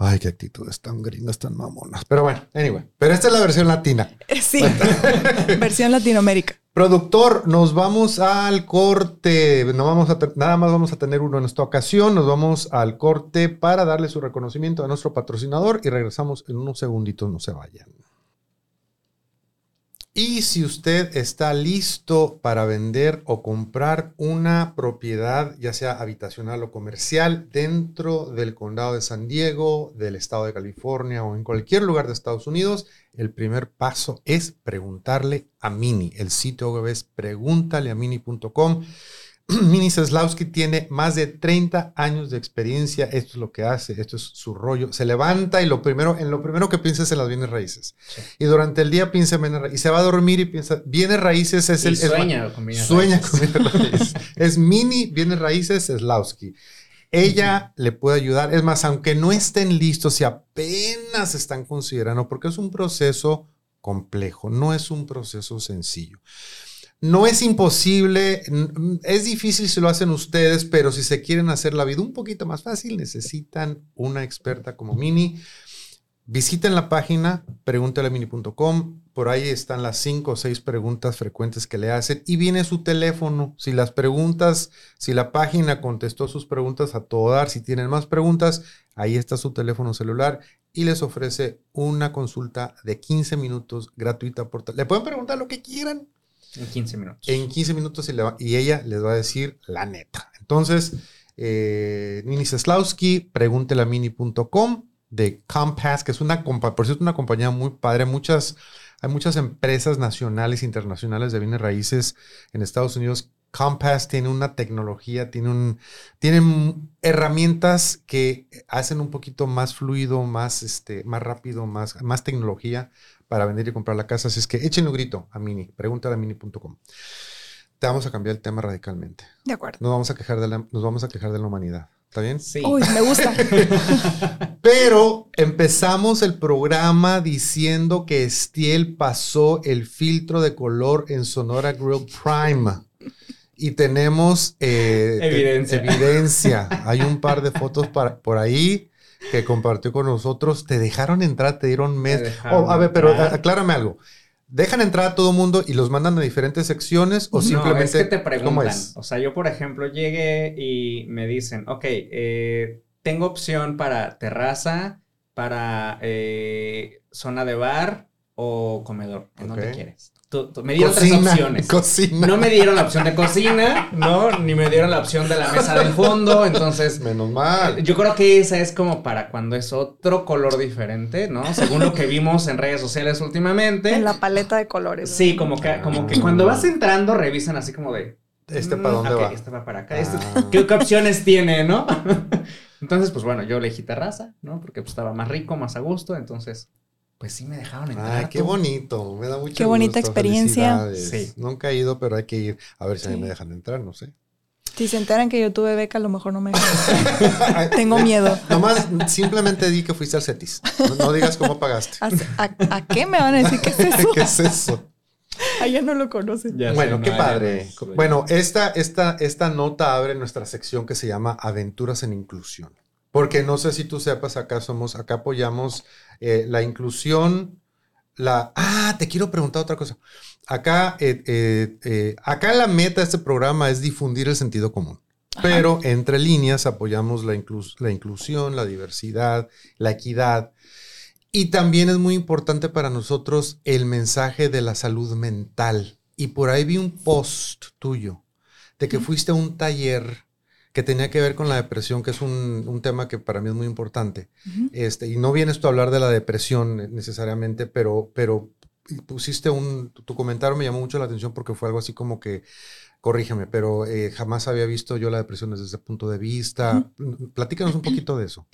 Ay, qué actitudes tan gringas, tan mamonas. Pero bueno, anyway. Pero esta es la versión latina. Sí. versión Latinoamérica. Productor, nos vamos al corte. No vamos a nada más vamos a tener uno en esta ocasión. Nos vamos al corte para darle su reconocimiento a nuestro patrocinador y regresamos en unos segunditos. No se vayan. Y si usted está listo para vender o comprar una propiedad, ya sea habitacional o comercial, dentro del condado de San Diego, del estado de California o en cualquier lugar de Estados Unidos, el primer paso es preguntarle a Mini. El sitio web es preguntaleamini.com. Mini Seslowski tiene más de 30 años de experiencia. Esto es lo que hace, esto es su rollo. Se levanta y lo primero, en lo primero que piensa es en las bienes raíces. Y durante el día piensa en bienes raíces. Y se va a dormir y piensa, bienes raíces es el... Sueña con bienes Sueña con bienes raíces. es Mini Bienes Raíces Seslowski. Ella le puede ayudar. Es más, aunque no estén listos y apenas están considerando, porque es un proceso complejo, no es un proceso sencillo. No es imposible, es difícil si lo hacen ustedes, pero si se quieren hacer la vida un poquito más fácil, necesitan una experta como Mini. Visiten la página preguntalemini.com. Por ahí están las cinco o seis preguntas frecuentes que le hacen y viene su teléfono. Si las preguntas, si la página contestó sus preguntas a todo dar, si tienen más preguntas, ahí está su teléfono celular y les ofrece una consulta de 15 minutos gratuita por Le pueden preguntar lo que quieran. En 15 minutos. En 15 minutos y, ella les va a decir la neta. Entonces, eh, Nini Seslowski, pregúntela mini.com de Compass, que es una, por cierto, una compañía muy padre. Muchas, hay muchas empresas nacionales e internacionales de bienes raíces en Estados Unidos. Compass tiene una tecnología, tiene un, tienen herramientas que hacen un poquito más fluido, más, este, más rápido, más, más tecnología para vender y comprar la casa. Así es que échenle un grito a Mini, pregúntale a mini.com. Te vamos a cambiar el tema radicalmente. De acuerdo. Nos vamos a quejar de la, nos vamos a quejar de la humanidad. ¿Está bien? Sí. Uy, me gusta. Pero empezamos el programa diciendo que Estiel pasó el filtro de color en Sonora Grill Prime. Y tenemos eh, evidencia. evidencia. Hay un par de fotos por ahí que compartió con nosotros, te dejaron entrar, te dieron mes. Oh, a ver, pero aclárame algo. ¿Dejan entrar a todo mundo y los mandan a diferentes secciones o simplemente... No, es que te preguntan. O sea, yo, por ejemplo, llegué y me dicen, ok, eh, tengo opción para terraza, para eh, zona de bar o comedor. ¿En dónde quieres? Me dieron tres opciones. No me dieron la opción de cocina, ¿no? Ni me dieron la opción de la mesa del fondo. Entonces. Menos mal. Yo creo que esa es como para cuando es otro color diferente, ¿no? Según lo que vimos en redes sociales últimamente. En la paleta de colores. Sí, como que, como que cuando vas entrando, revisan así como de. ¿Este para dónde mm, va? Este va para acá. Este, ah. ¿qué, opciones tiene, no? entonces, pues bueno, yo elegí terraza, ¿no? Porque pues, estaba más rico, más a gusto. Entonces, pues sí me dejaron entrar. Ay, qué bonito, me da mucho Qué bonita experiencia. Sí. Nunca he ido, pero hay que ir a ver si a mí me dejan entrar, no sé. Si se enteran que yo tuve beca, a lo mejor no me dejan Tengo miedo. Nomás simplemente di que fuiste al CETIS. No, digas cómo pagaste. ¿A, qué me van a decir qué es eso? ¿Qué es eso? Allá no lo conocen. bueno, qué padre. bueno, esta, esta, esta nota abre nuestra sección que se llama Aventuras en Inclusión. Porque no sé si tú sepas, acá somos, acá apoyamos eh, la inclusión, la... Ah, te quiero preguntar otra cosa. Acá, eh, eh, acá la meta de este programa es difundir el sentido común. Pero entre líneas apoyamos la, la inclusión, la diversidad, la equidad. Y también es muy importante para nosotros el mensaje de la salud mental. Y por ahí vi un post tuyo de que fuiste a un taller que tenía que ver con la depresión, que es un, tema que para mí es muy importante. este, y no vienes tú a hablar de la depresión necesariamente, pero, pero pusiste un, tu comentario me llamó mucho la atención porque fue algo así como que, corrígeme, pero eh, jamás había visto yo la depresión desde ese punto de vista. Platícanos un poquito de eso.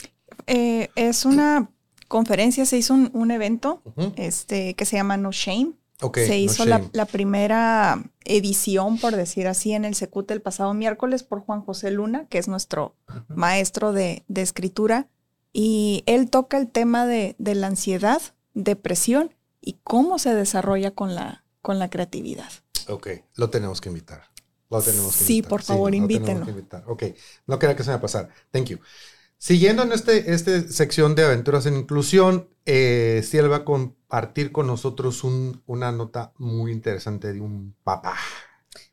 Eh, es una conferencias, se hizo un, evento este, que se llama No Shame. Se hizo la, primera edición, por decir así, en el Secute el pasado miércoles por Juan José Luna, que es nuestro maestro de, escritura. Y él toca el tema de, la ansiedad, depresión y cómo se desarrolla con la, con la creatividad. Ok, lo tenemos que invitar. Lo tenemos que sí, por favor, invítenlo. Ok, no quería que se me pasara. Thank you. Siguiendo en este, este sección de aventuras en inclusión, eh, Ciel va a compartir con nosotros una nota muy interesante de un papá.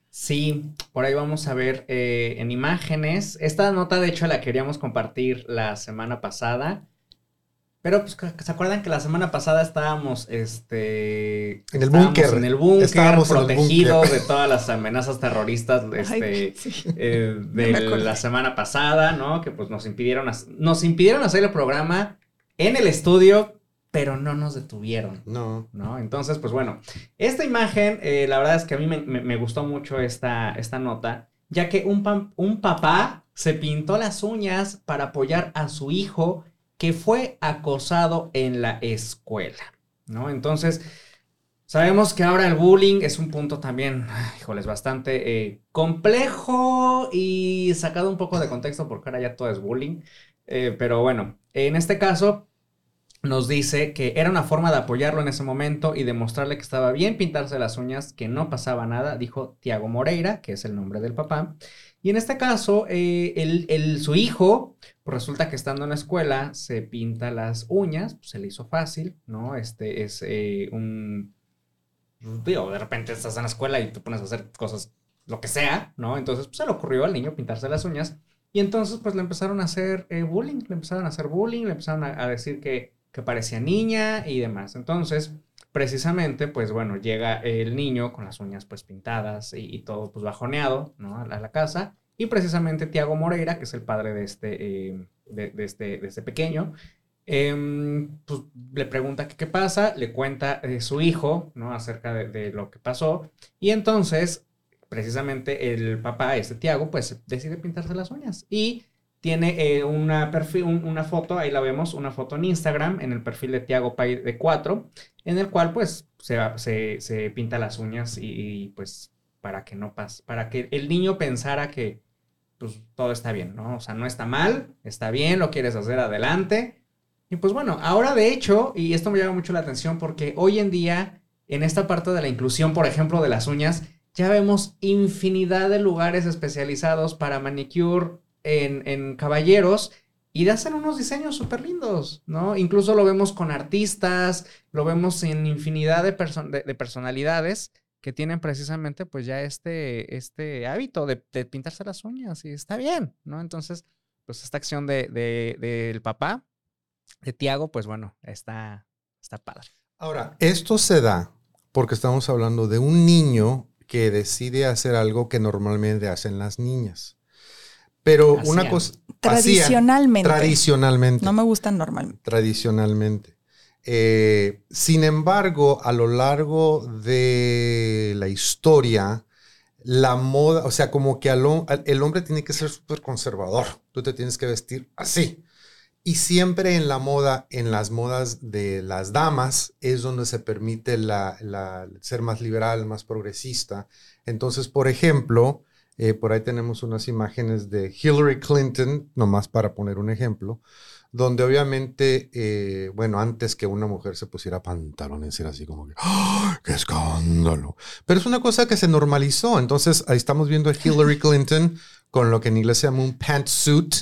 Sí, por ahí vamos a ver eh, en imágenes. Esta nota, de hecho, la queríamos compartir la semana pasada. Pero, pues, ¿se acuerdan que la semana pasada estábamos, este... En el búnker. En el búnker, protegidos de todas las amenazas terroristas este, eh, de la semana pasada, ¿no? Que, pues, nos impidieron, nos impidieron hacer el programa en el estudio, pero no nos detuvieron. No. ¿No? Entonces, pues, bueno, esta imagen, eh, la verdad es que a mí me, gustó mucho esta, esta nota, ya que un, un papá se pintó las uñas para apoyar a su hijo que fue acosado en la escuela, ¿no? Entonces, sabemos que ahora el bullying es un punto también, híjoles, bastante eh, complejo y sacado un poco de contexto porque ahora ya todo es bullying. Eh, pero bueno, en este caso, nos dice que era una forma de apoyarlo en ese momento y demostrarle que estaba bien pintarse las uñas, que no pasaba nada, dijo Tiago Moreira, que es el nombre del papá. Y en este caso, eh, el, su hijo, pues resulta que estando en la escuela, se pinta las uñas, pues se le hizo fácil, ¿no? Este es eh, un... Digo, de repente estás en la escuela y te pones a hacer cosas, lo que sea, ¿no? Entonces, pues se le ocurrió al niño pintarse las uñas. Y entonces, pues le empezaron a hacer eh, bullying, le empezaron a hacer bullying, le empezaron a, decir que, que parecía niña y demás. Entonces, precisamente, pues bueno, llega el niño con las uñas pues pintadas y, todo pues bajoneado, ¿no? A la, casa. Y precisamente Tiago Moreira, que es el padre de este, eh, de, este, de este pequeño, em, pues le pregunta qué pasa, le cuenta eh, su hijo, ¿no? Acerca de, lo que pasó. Y entonces, precisamente el papá, este Tiago, pues decide pintarse las uñas. Y tiene eh, una, perfil, una foto, ahí la vemos, una foto en Instagram, en el perfil de Tiago Pay de 4, en el cual pues se, se, pinta las uñas y, pues para que no pase, para que el niño pensara que pues todo está bien, ¿no? O sea, no está mal, está bien, lo quieres hacer adelante. Y pues bueno, ahora de hecho, y esto me llama mucho la atención porque hoy en día, en esta parte de la inclusión, por ejemplo, de las uñas, ya vemos infinidad de lugares especializados para manicure, en, caballeros y hacen unos diseños súper lindos, ¿no? Incluso lo vemos con artistas, lo vemos en infinidad de, de, personalidades que tienen precisamente pues ya este, este hábito de, pintarse las uñas y está bien, ¿no? Entonces, pues esta acción del de, papá, de Tiago, pues bueno, está, está padre. Ahora, esto se da porque estamos hablando de un niño que decide hacer algo que normalmente hacen las niñas. Pero una cosa... Tradicionalmente. tradicionalmente. No me gustan normalmente. Tradicionalmente. Eh, sin embargo, a lo largo de la historia, la moda, o sea, como que el hombre tiene que ser súper conservador. Tú te tienes que vestir así. Y siempre en la moda, en las modas de las damas, es donde se permite la, ser más liberal, más progresista. Entonces, por ejemplo, eh, por ahí tenemos unas imágenes de Hillary Clinton, nomás para poner un ejemplo, donde obviamente, eh, bueno, antes que una mujer se pusiera pantalones, era así como que, ¡Ah, ¡qué escándalo! Pero es una cosa que se normalizó. Entonces, ahí estamos viendo a Hillary Clinton con lo que en inglés se llama un pantsuit,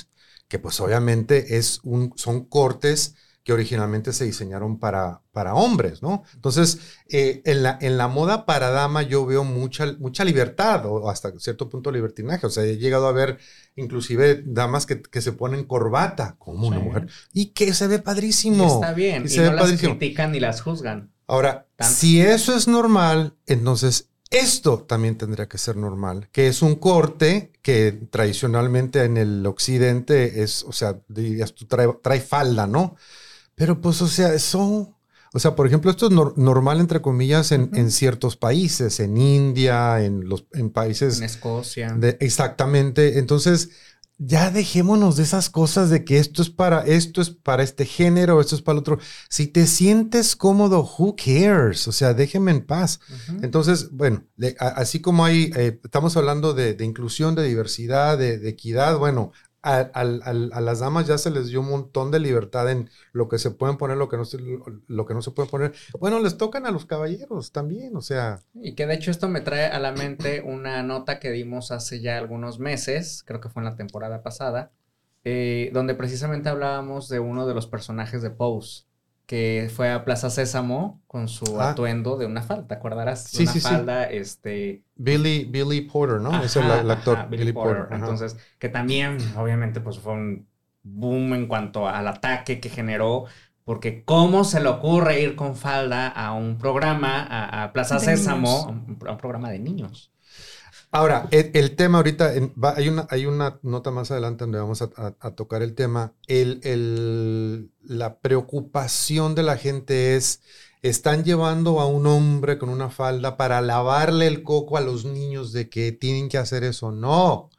que pues obviamente es un, son cortes que originalmente se diseñaron para, para hombres, ¿no? Entonces, eh, en, la, en la moda para dama yo veo mucha, mucha libertad o hasta cierto punto libertinaje. O sea, he llegado a ver inclusive damas que, que se ponen corbata como una mujer y que se ve padrísimo. está bien, y, se no las critican ni las juzgan. Ahora, si eso es normal, entonces esto también tendría que ser normal, que es un corte que tradicionalmente en el occidente es, o sea, dirías tú trae, trae falda, ¿no? Pero pues, o sea, eso, o sea, por ejemplo, esto es normal, entre comillas, en, ciertos países, en India, en los en países... En Escocia. exactamente. Entonces, ya dejémonos de esas cosas de que esto es para esto es para este género, esto es para el otro. Si te sientes cómodo, who cares? O sea, déjeme en paz. Entonces, bueno, así como hay, eh, estamos hablando de, inclusión, de diversidad, de, equidad, bueno, a, las damas ya se les dio un montón de libertad en lo que se pueden poner, lo que no se, lo que no se puede poner. Bueno, les tocan a los caballeros también, o sea. Y que de hecho esto me trae a la mente una nota que dimos hace ya algunos meses, creo que fue en la temporada pasada, eh, donde precisamente hablábamos de uno de los personajes de Pose que fue a Plaza Sésamo con su ah. atuendo de una falda, ¿te acordarás? Sí, una sí, falda, este... Billy, Billy Porter, ¿no? es el, actor. Billy, Porter. Entonces, que también, obviamente, pues fue un boom en cuanto al ataque que generó, porque cómo se le ocurre ir con falda a un programa, a, Plaza Sésamo, a un programa de niños. Ahora, el, tema ahorita, hay, una, hay una nota más adelante donde vamos a, tocar el tema. El, la preocupación de la gente es, están llevando a un hombre con una falda para lavarle el coco a los niños de que tienen que hacer eso. No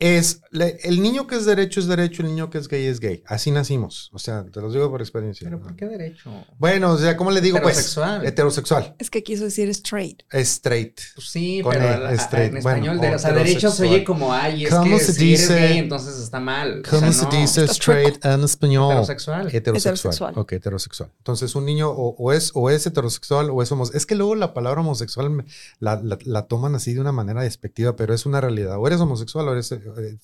es el niño que es derecho es derecho, el niño que es gay es gay. Así nacimos. O sea, te lo digo por experiencia. ¿Pero por qué derecho? Bueno, o sea, ¿cómo le digo? Pues, heterosexual. Pues, heterosexual. Es que quiso decir straight. Straight. Pues sí, pero e, en español, o sea, derecho se oye como ay, es que se si dice, eres gay, entonces está mal. ¿Cómo se dice straight en español? Heterosexual. Heterosexual. Ok, heterosexual. Entonces, un niño o, es, o es heterosexual o es homosexual. Es que luego la palabra homosexual la, la, toman así de una manera despectiva, pero es una realidad. O eres homosexual o eres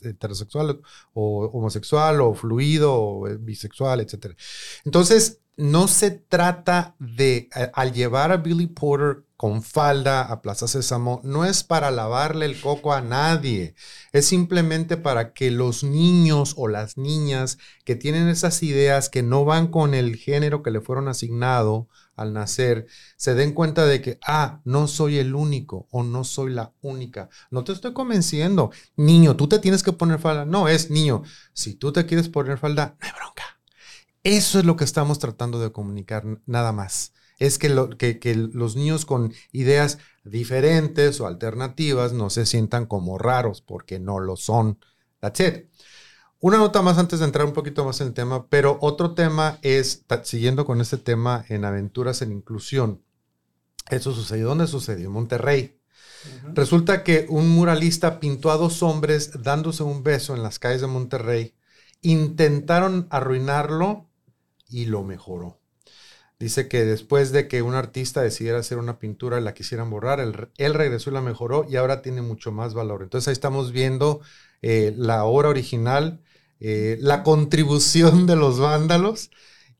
heterosexual sexual o homosexual o fluido o eh, bisexual, etc. Entonces, no se trata de, al llevar a Billy Porter con falda a Plaza Sésamo, no es para lavarle el coco a nadie, es simplemente para que los niños o las niñas que tienen esas ideas que no van con el género que le fueron asignado al nacer, se den cuenta de que, ah, no soy el único o no soy la única. No te estoy convenciendo. Niño, tú te tienes que poner falda. No, es niño. Si tú te quieres poner falda, no hay bronca. Eso es lo que estamos tratando de comunicar, nada más. Es que, que los niños con ideas diferentes o alternativas no se sientan como raros porque no lo son. That's it. Una nota más antes de entrar un poquito más en el tema, pero otro tema es, siguiendo con este tema en aventuras en inclusión, eso sucedió, ¿dónde sucedió? En Monterrey. Resulta que un muralista pintó a dos hombres dándose un beso en las calles de Monterrey. Intentaron arruinarlo y lo mejoró. Dice que después de que un artista decidiera hacer una pintura y la quisieran borrar, él, regresó y la mejoró y ahora tiene mucho más valor. Entonces ahí estamos viendo eh, la obra original eh, la contribución de los vándalos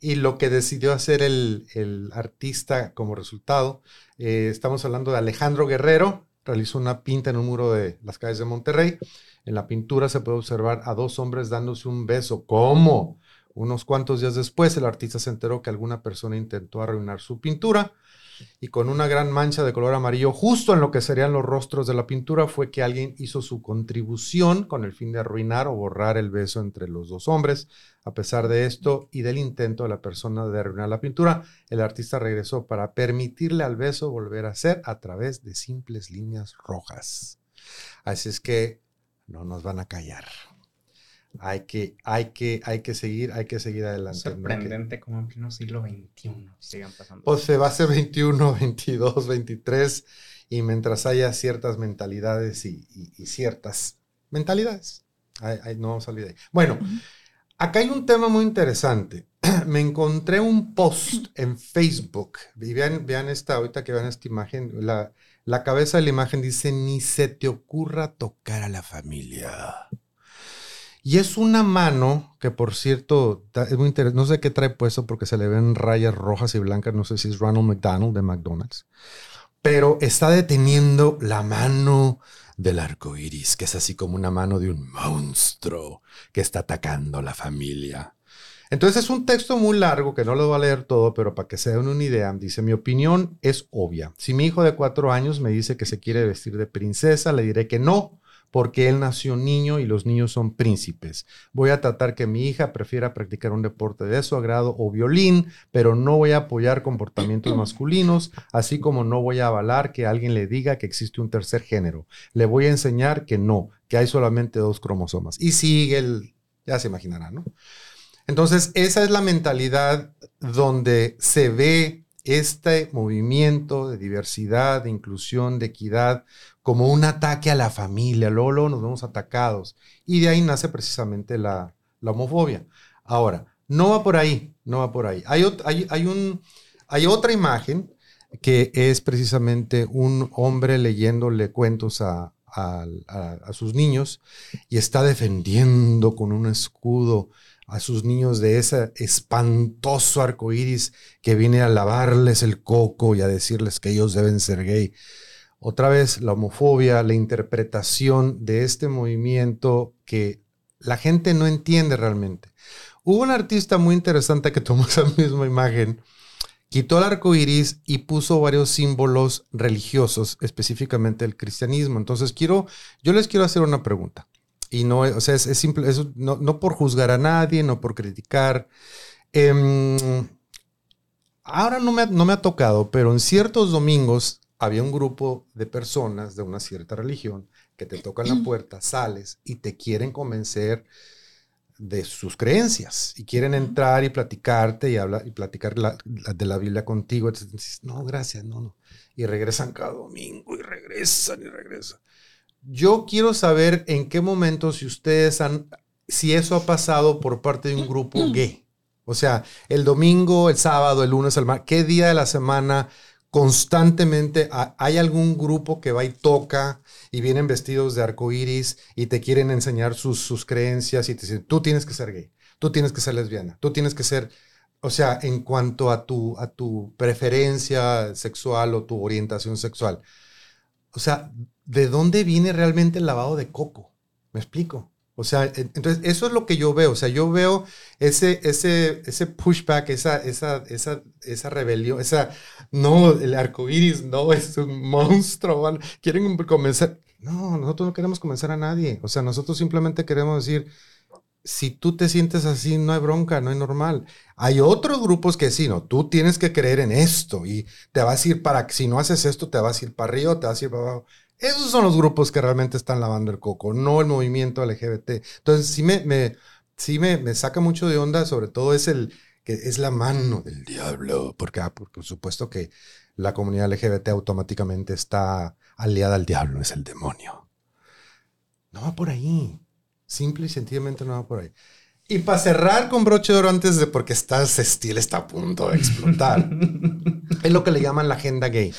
y lo que decidió hacer el, artista como resultado. Eh, estamos hablando de Alejandro Guerrero, realizó una pinta en un muro de las calles de Monterrey. En la pintura se puede observar a dos hombres dándose un beso. ¿Cómo? Unos cuantos días después, el artista se enteró que alguna persona intentó arruinar su pintura y con una gran mancha de color amarillo justo en lo que serían los rostros de la pintura fue que alguien hizo su contribución con el fin de arruinar o borrar el beso entre los dos hombres. A pesar de esto y del intento de la persona de arruinar la pintura, el artista regresó para permitirle al beso volver a ser a través de simples líneas rojas. Así es que no nos van a callar hay que, hay que, hay que seguir, hay que seguir adelante. Sorprendente como en pleno siglo XXI sigan pasando. Pues se va a ser 21, 22, 23 y mientras haya ciertas mentalidades y, ciertas mentalidades, no vamos a olvidar. Bueno, acá hay un tema muy interesante. Me encontré un post en Facebook y vean, vean esta, ahorita que vean esta imagen, la, la cabeza de la imagen dice, ni se te ocurra tocar a la familia. Y es una mano que, por cierto, es muy interesante. No sé qué trae puesto porque se le ven rayas rojas y blancas. No sé si es Ronald McDonald de McDonald's. Pero está deteniendo la mano del arco iris, que es así como una mano de un monstruo que está atacando a la familia. Entonces es un texto muy largo que no lo voy a leer todo, pero para que se den una idea, dice, mi opinión es obvia. Si mi hijo de cuatro años me dice que se quiere vestir de princesa, le diré que no, porque él nació niño y los niños son príncipes. Voy a tratar que mi hija prefiera practicar un deporte de su agrado o violín, pero no voy a apoyar comportamientos masculinos, así como no voy a avalar que alguien le diga que existe un tercer género. Le voy a enseñar que no, que hay solamente dos cromosomas. Y sigue el, ya se imaginará, ¿no? Entonces, esa es la mentalidad donde se ve este movimiento de diversidad, de inclusión, de equidad, como un ataque a la familia. Luego, nos vemos atacados. Y de ahí nace precisamente la, homofobia. Ahora, no va por ahí, no va por ahí. Hay, hay, un, hay otra imagen que es precisamente un hombre leyéndole cuentos a, a, sus niños y está defendiendo con un escudo a sus niños de ese espantoso arco iris que viene a lavarles el coco y a decirles que ellos deben ser gay. Otra vez, la homofobia, la interpretación de este movimiento que la gente no entiende realmente. Hubo un artista muy interesante que tomó esa misma imagen, quitó el arco iris y puso varios símbolos religiosos, específicamente el cristianismo. Entonces, quiero, yo les quiero hacer una pregunta. Y no, o sea, es, simple, eso, no, por juzgar a nadie, no por criticar. Em, ahora no me, no me ha tocado, pero en ciertos domingos había un grupo de personas de una cierta religión que te tocan la puerta, sales y te quieren convencer de sus creencias y quieren entrar y platicarte y hablar y platicar de la Biblia contigo. Entonces no, gracias, no, no. Y regresan cada domingo y regresan y regresan. Yo quiero saber en qué momento, si ustedes han, si eso ha pasado por parte de un grupo gay. O sea, el domingo, el sábado, el lunes, el martes, ¿qué día de la semana constantemente hay algún grupo que va y toca y vienen vestidos de arco iris y te quieren enseñar sus, sus creencias y te dicen, tú tienes que ser gay, tú tienes que ser lesbiana, tú tienes que ser, o sea, en cuanto a tu, a tu preferencia sexual o tu orientación sexual. O sea, ¿de dónde viene realmente el lavado de coco? ¿Me explico? O sea, entonces eso es lo que yo veo. O sea, yo veo ese, ese, ese pushback, esa, esa, esa, esa rebelión, esa, no, el arco iris, no, es un monstruo. Quieren convencer. No, nosotros no queremos convencer a nadie. O sea, nosotros simplemente queremos decir, si tú te sientes así, no hay bronca, no hay normal. Hay otros grupos que sí, no, tú tienes que creer en esto y te vas a ir para, si no haces esto, te vas a ir para arriba, te vas a ir para abajo. Esos son los grupos que realmente están lavando el coco, no el movimiento LGBT. Entonces, sí me, me, me saca mucho de onda, sobre todo es el que es la mano del diablo, porque, ah, por supuesto que la comunidad LGBT automáticamente está aliada al diablo, es el demonio. No va por ahí. Simple y sencillamente no va por ahí. Y para cerrar con broche de oro antes de porque está, ese estilo está a punto de explotar, es lo que le llaman la agenda gay.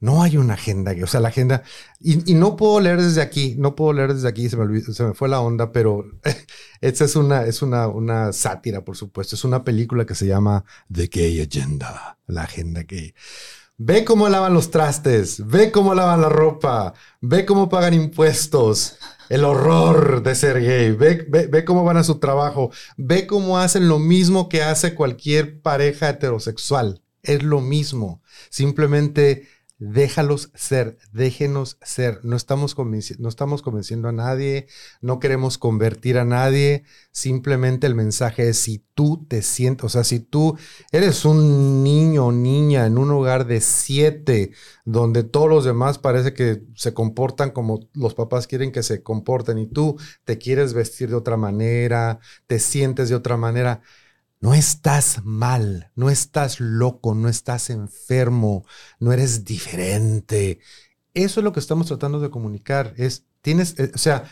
No hay una agenda, o sea, la agenda, y, no puedo leer desde aquí, no puedo leer desde aquí, se me, se me fue la onda, pero esta es una, es una, una sátira, por supuesto, es una película que se llama The Gay Agenda, la agenda gay. Ve cómo lavan los trastes, ve cómo lavan la ropa, ve cómo pagan impuestos, el horror de ser gay, ve, ve, ve, cómo van a su trabajo, ve cómo hacen lo mismo que hace cualquier pareja heterosexual. Es lo mismo. Simplemente déjalos ser, déjenos ser. No estamos, no estamos convenciendo a nadie, no queremos convertir a nadie. Simplemente el mensaje es si tú te sientes, o sea, si tú eres un niño o niña en un hogar de siete, donde todos los demás parece que se comportan como los papás quieren que se comporten y tú te quieres vestir de otra manera, te sientes de otra manera no estás mal, no estás loco, no estás enfermo, no eres diferente. Eso es lo que estamos tratando de comunicar. Es, tienes, eh, o sea,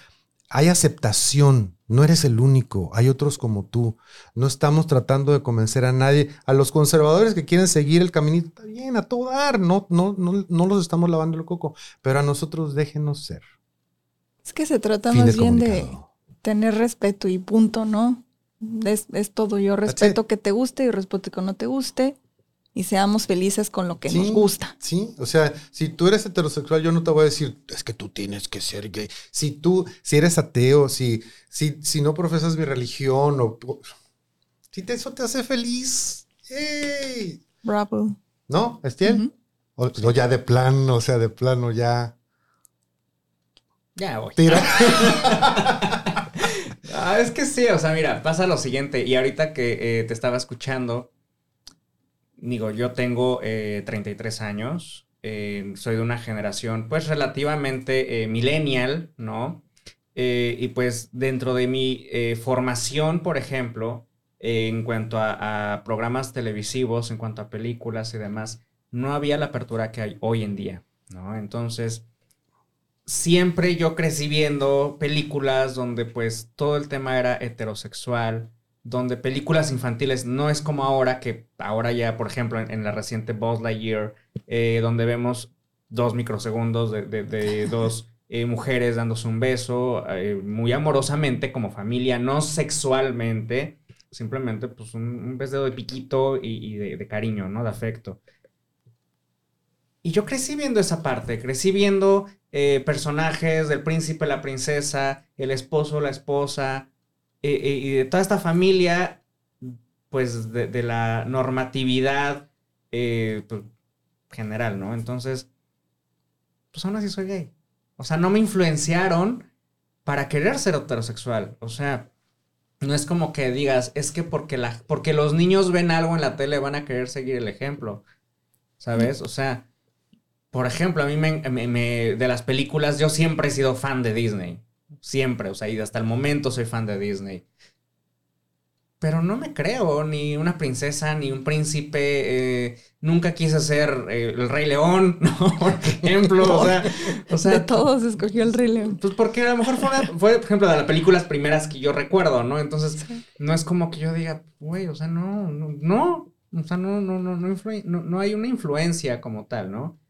hay aceptación, no eres el único, hay otros como tú. No estamos tratando de convencer a nadie. A los conservadores que quieren seguir el caminito, está bien, a todo dar, no, no, no, no los estamos lavando el coco, pero a nosotros déjenos ser. Es que se trata más bien de tener respeto y punto, ¿no? Es, todo. Yo respeto que te guste y respeto que no te guste y seamos felices con lo que nos gusta. Sí, o sea, si tú eres heterosexual, yo no te voy a decir, es que tú tienes que ser gay. Si tú, si eres ateo, si, si, si no profesas mi religión, o, si te, eso te hace feliz, ¡hey! Bravo. ¿No, Estiel? o, ya de plano, o sea, de plano ya. Ya voy. Tira. ah, es que sí, o sea, mira, pasa lo siguiente. Y ahorita que eh, te estaba escuchando, digo, yo tengo 33 eh, años. Eh, soy de una generación, pues, relativamente millennial, ¿no? y pues dentro de mi formación, por ejemplo, en cuanto a, programas televisivos, en cuanto a películas y demás, no había la apertura que hay hoy en día, ¿no? Entonces, siempre yo crecí viendo películas donde pues todo el tema era heterosexual, donde películas infantiles no es como ahora, que ahora ya, por ejemplo, en, la reciente Buzz Lightyear, eh, donde vemos dos microsegundos de, dos eh, mujeres dándose un beso eh, muy amorosamente como familia, no sexualmente, simplemente pues un, beso de piquito y, de, de, cariño, ¿no? De afecto. Y yo crecí viendo esa parte, crecí viendo eh, personajes del príncipe, la princesa, el esposo, la esposa, eh, eh, y de toda esta familia, pues de, la normatividad pues, general, ¿no? Entonces, pues aún así soy gay. O sea, no me influenciaron para querer ser heterosexual. O sea, no es como que digas, es que porque, la, porque los niños ven algo en la tele van a querer seguir el ejemplo. ¿Sabes? O sea, por ejemplo, a mí me, de las películas, yo siempre he sido fan de Disney. Siempre, o sea, y hasta el momento soy fan de Disney. Pero no me creo ni una princesa, ni un príncipe. Eh, nunca quise ser eh, el Rey León, ¿no? Por ejemplo. o, sea, de todos escogió el Rey León. Pues porque a lo mejor fue, fue, por ejemplo, de las películas primeras que yo recuerdo, ¿no? Entonces, no es como que yo diga, güey, o sea, no, no, no. O sea, no, no, no, no, no, no hay una influencia como tal, ¿no?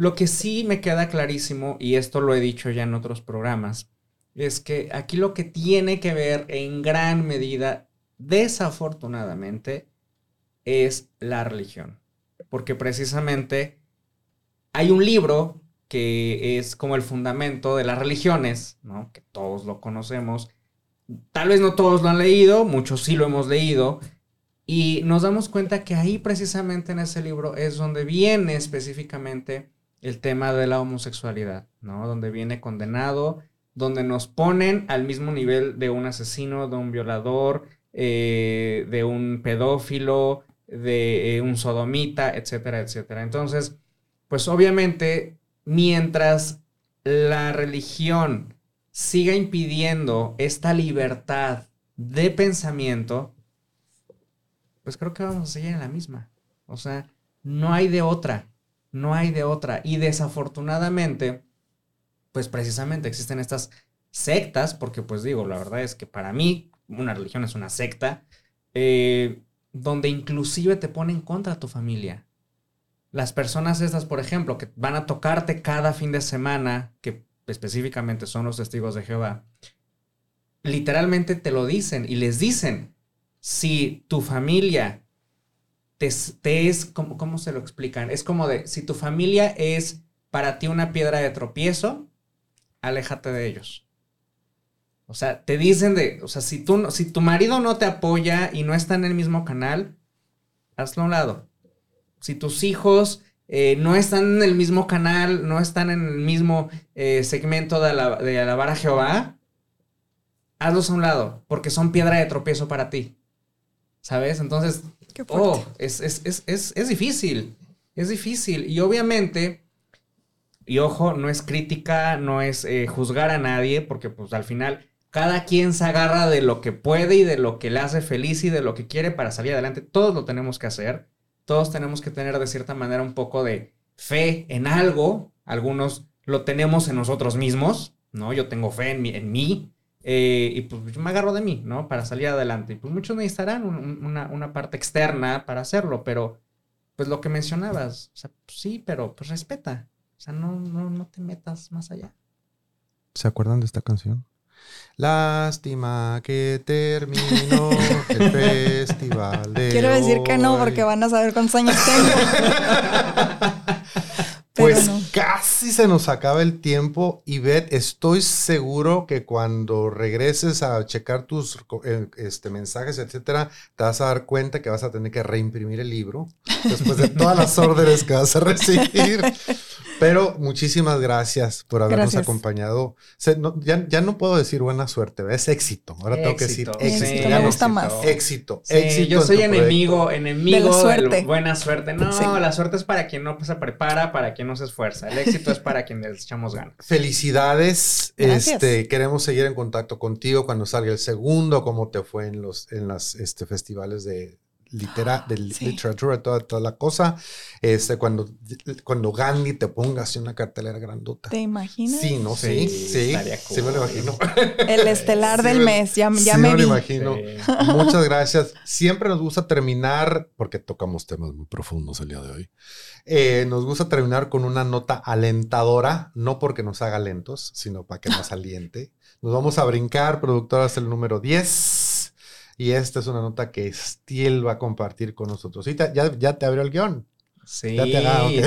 Lo que sí me queda clarísimo, y esto lo he dicho ya en otros programas, es que aquí lo que tiene que ver en gran medida, desafortunadamente, es la religión. Porque precisamente hay un libro que es como el fundamento de las religiones, ¿no? Que todos lo conocemos. Tal vez no todos lo han leído, muchos sí lo hemos leído, y nos damos cuenta que ahí precisamente en ese libro es donde viene específicamente el tema de la homosexualidad, ¿no? Donde viene condenado, donde nos ponen al mismo nivel de un asesino, de un violador, eh, de un pedófilo, de eh, un sodomita, etcétera, etcétera. Entonces, pues obviamente, mientras la religión siga impidiendo esta libertad de pensamiento, pues creo que vamos a seguir en la misma. O sea, no hay de otra. No hay de otra. Y desafortunadamente, pues precisamente existen estas sectas, porque pues digo, la verdad es que para mí una religión es una secta, eh, donde inclusive te ponen contra tu familia. Las personas estas, por ejemplo, que van a tocarte cada fin de semana, que específicamente son los testigos de Jehová, literalmente te lo dicen y les dicen, si tu familia te, es, como, ¿cómo se lo explican? Es como de, si tu familia es para ti una piedra de tropiezo, aléjate de ellos. O sea, te dicen de, o sea, si, tú, si tu marido no te apoya y no está en el mismo canal, hazlo a un lado. Si tus hijos eh, no están en el mismo canal, no están en el mismo eh, segmento de, de alabar a Jehová, hazlos a un lado, porque son piedra de tropiezo para ti. ¿Sabes? Entonces, oh, es, es, difícil, es difícil. Y obviamente, y ojo, no es crítica, no es eh, juzgar a nadie, porque pues al final cada quien se agarra de lo que puede y de lo que le hace feliz y de lo que quiere para salir adelante. Todos lo tenemos que hacer. Todos tenemos que tener de cierta manera un poco de fe en algo. Algunos lo tenemos en nosotros mismos, ¿no? Yo tengo fe en En mí eh, y pues yo me agarro de mí, ¿no? Para salir adelante. Y pues muchos necesitarán una, parte externa para hacerlo, pero pues lo que mencionabas, o sea, pues, sí, pero pues respeta. O sea, no, no, no te metas más allá. ¿Se acuerdan de esta canción? Lástima que terminó el festival de Quiero decir que no, porque van a saber cuántos años tengo. Pues casi se nos acaba el tiempo y Beth, estoy seguro que cuando regreses a checar tus eh, este, mensajes, etcétera, te vas a dar cuenta que vas a tener que reimprimir el libro después de todas las órdenes que vas a recibir. Pero muchísimas gracias por habernos acompañado. ya, no puedo decir buena suerte, es éxito. Ahora tengo que decir éxito. me gusta más. Éxito, éxito. Yo soy enemigo, enemigo de, suerte. buena suerte. No, la suerte es para quien no se prepara, para quien no se esfuerza. El éxito es para quien les echamos ganas. Felicidades. Este, queremos seguir en contacto contigo cuando salga el segundo, cómo te fue en los en las este, festivales de litera, de literatura, toda, toda la cosa. Este, cuando, cuando Gandhi te ponga así una cartelera grandota. ¿Te imaginas? Sí, no, sí, sí, sí, me lo imagino. El estelar del mes, ya, ya me, lo imagino. Muchas gracias. Siempre nos gusta terminar, porque tocamos temas muy profundos el día de hoy. Eh, nos gusta terminar con una nota alentadora, no porque nos haga lentos, sino para que nos aliente. Nos vamos a brincar, productoras, el número 10. Y esta es una nota que Stiel va a compartir con nosotros. ¿Sí? ¿Ya, ya te abrió el guion? Sí,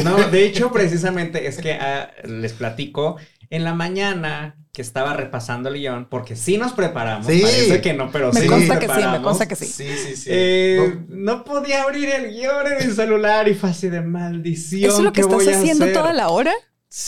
no, de hecho, precisamente es que ah, les platico, en la mañana que estaba repasando el guion, porque sí nos preparamos, sí. parece que no, pero me sí consta que sí, me consta que sí. Sí, sí, sí. Eh, no. podía abrir el guion en mi celular y fue así de maldición. ¿Eso es lo que estás haciendo toda la hora?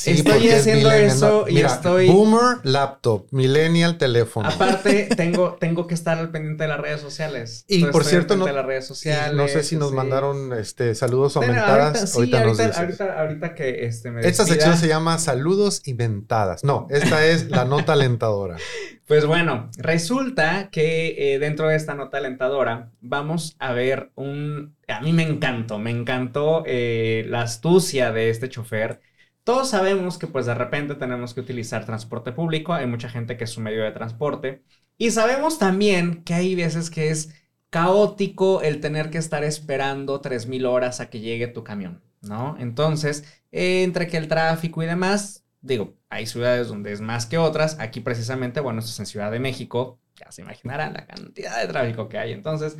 Estoy haciendo eso y estoy. Boomer, laptop, millennial, teléfono. Aparte, tengo, tengo que estar al pendiente de las redes sociales. Y por cierto, no, de las redes sociales, no sé si nos mandaron este, saludos o mentadas. Ahorita, ahorita, ahorita, que este, me Esta sección se llama Saludos y mentadas. No, esta es la nota alentadora. Pues bueno, resulta que eh, dentro de esta nota alentadora vamos a ver un. A mí me encantó, me encantó eh, la astucia de este chofer todos sabemos que pues de repente tenemos que utilizar transporte público, hay mucha gente que es su medio de transporte. Y sabemos también que hay veces que es caótico el tener que estar esperando 3.000 horas a que llegue tu camión, ¿no? Entonces, entre que el tráfico y demás, digo, hay ciudades donde es más que otras, aquí precisamente, bueno, esto es en Ciudad de México, ya se imaginarán la cantidad de tráfico que hay, entonces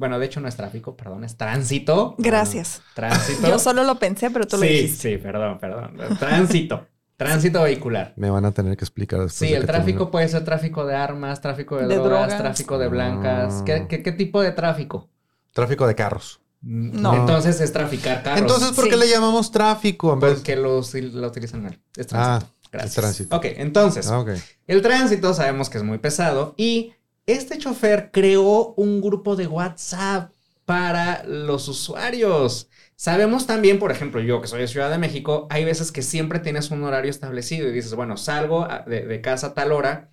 bueno, de hecho no es tráfico, perdón, es tránsito. Gracias. tránsito. Yo solo lo pensé, pero tú lo dijiste. Sí, perdón, perdón. Tránsito. Tránsito vehicular. Me van a tener que explicar. Sí, el tráfico puede ser tráfico de armas, tráfico de, drogas, tráfico de blancas. ¿Qué, qué, tipo de tráfico? Tráfico de carros. Mm, no. Entonces es traficar carros. Entonces, ¿por qué le llamamos tráfico? Porque los, lo utilizan mal. Es tránsito. Ah, Gracias. es tránsito. Ok, entonces, ah, el tránsito sabemos que es muy pesado y este chofer creó un grupo de WhatsApp para los usuarios. Sabemos también, por ejemplo, yo que soy de Ciudad de México, hay veces que siempre tienes un horario establecido y dices, bueno, salgo de, casa a tal hora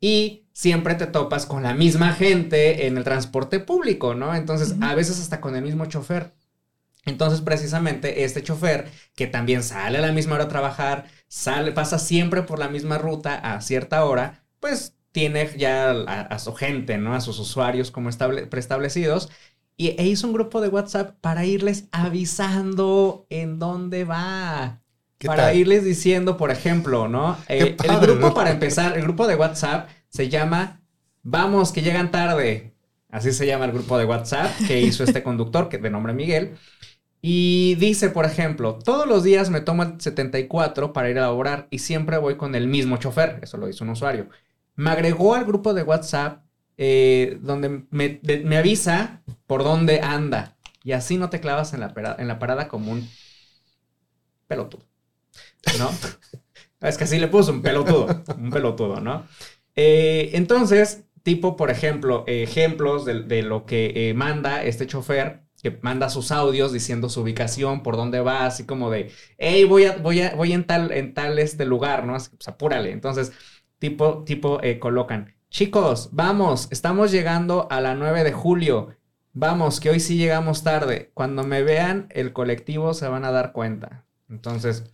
y siempre te topas con la misma gente en el transporte público, ¿no? Entonces, a veces hasta con el mismo chofer. Entonces, precisamente, este chofer, que también sale a la misma hora a trabajar, sale, pasa siempre por la misma ruta a cierta hora, pues tiene ya a, su gente, ¿no? A sus usuarios como preestablecidos. Y, e hizo un grupo de WhatsApp para irles avisando en dónde va. Para irles diciendo, por ejemplo, ¿no? Eh, el grupo, para empezar, el grupo de WhatsApp se llama Vamos, que llegan tarde. Así se llama el grupo de WhatsApp que hizo este conductor, que de nombre Miguel. Y dice, por ejemplo, todos los días me tomo el 74 para ir a laborar y siempre voy con el mismo chofer. Eso lo hizo un usuario me agregó al grupo de WhatsApp eh, donde me, avisa por dónde anda. Y así no te clavas en la, en la parada como un pelotudo. ¿No? es que así le puso un pelotudo. Un pelotudo, ¿no? Eh, entonces, tipo, por ejemplo, ejemplos de, lo que eh, manda este chofer que manda sus audios diciendo su ubicación, por dónde va, así como de, hey, voy, a, voy, a, voy en tal, en tal este lugar, ¿no? Pues apúrale. Entonces, tipo, tipo eh, colocan, chicos, vamos, estamos llegando a la 9 de julio, vamos, que hoy sí llegamos tarde, cuando me vean el colectivo se van a dar cuenta. Entonces,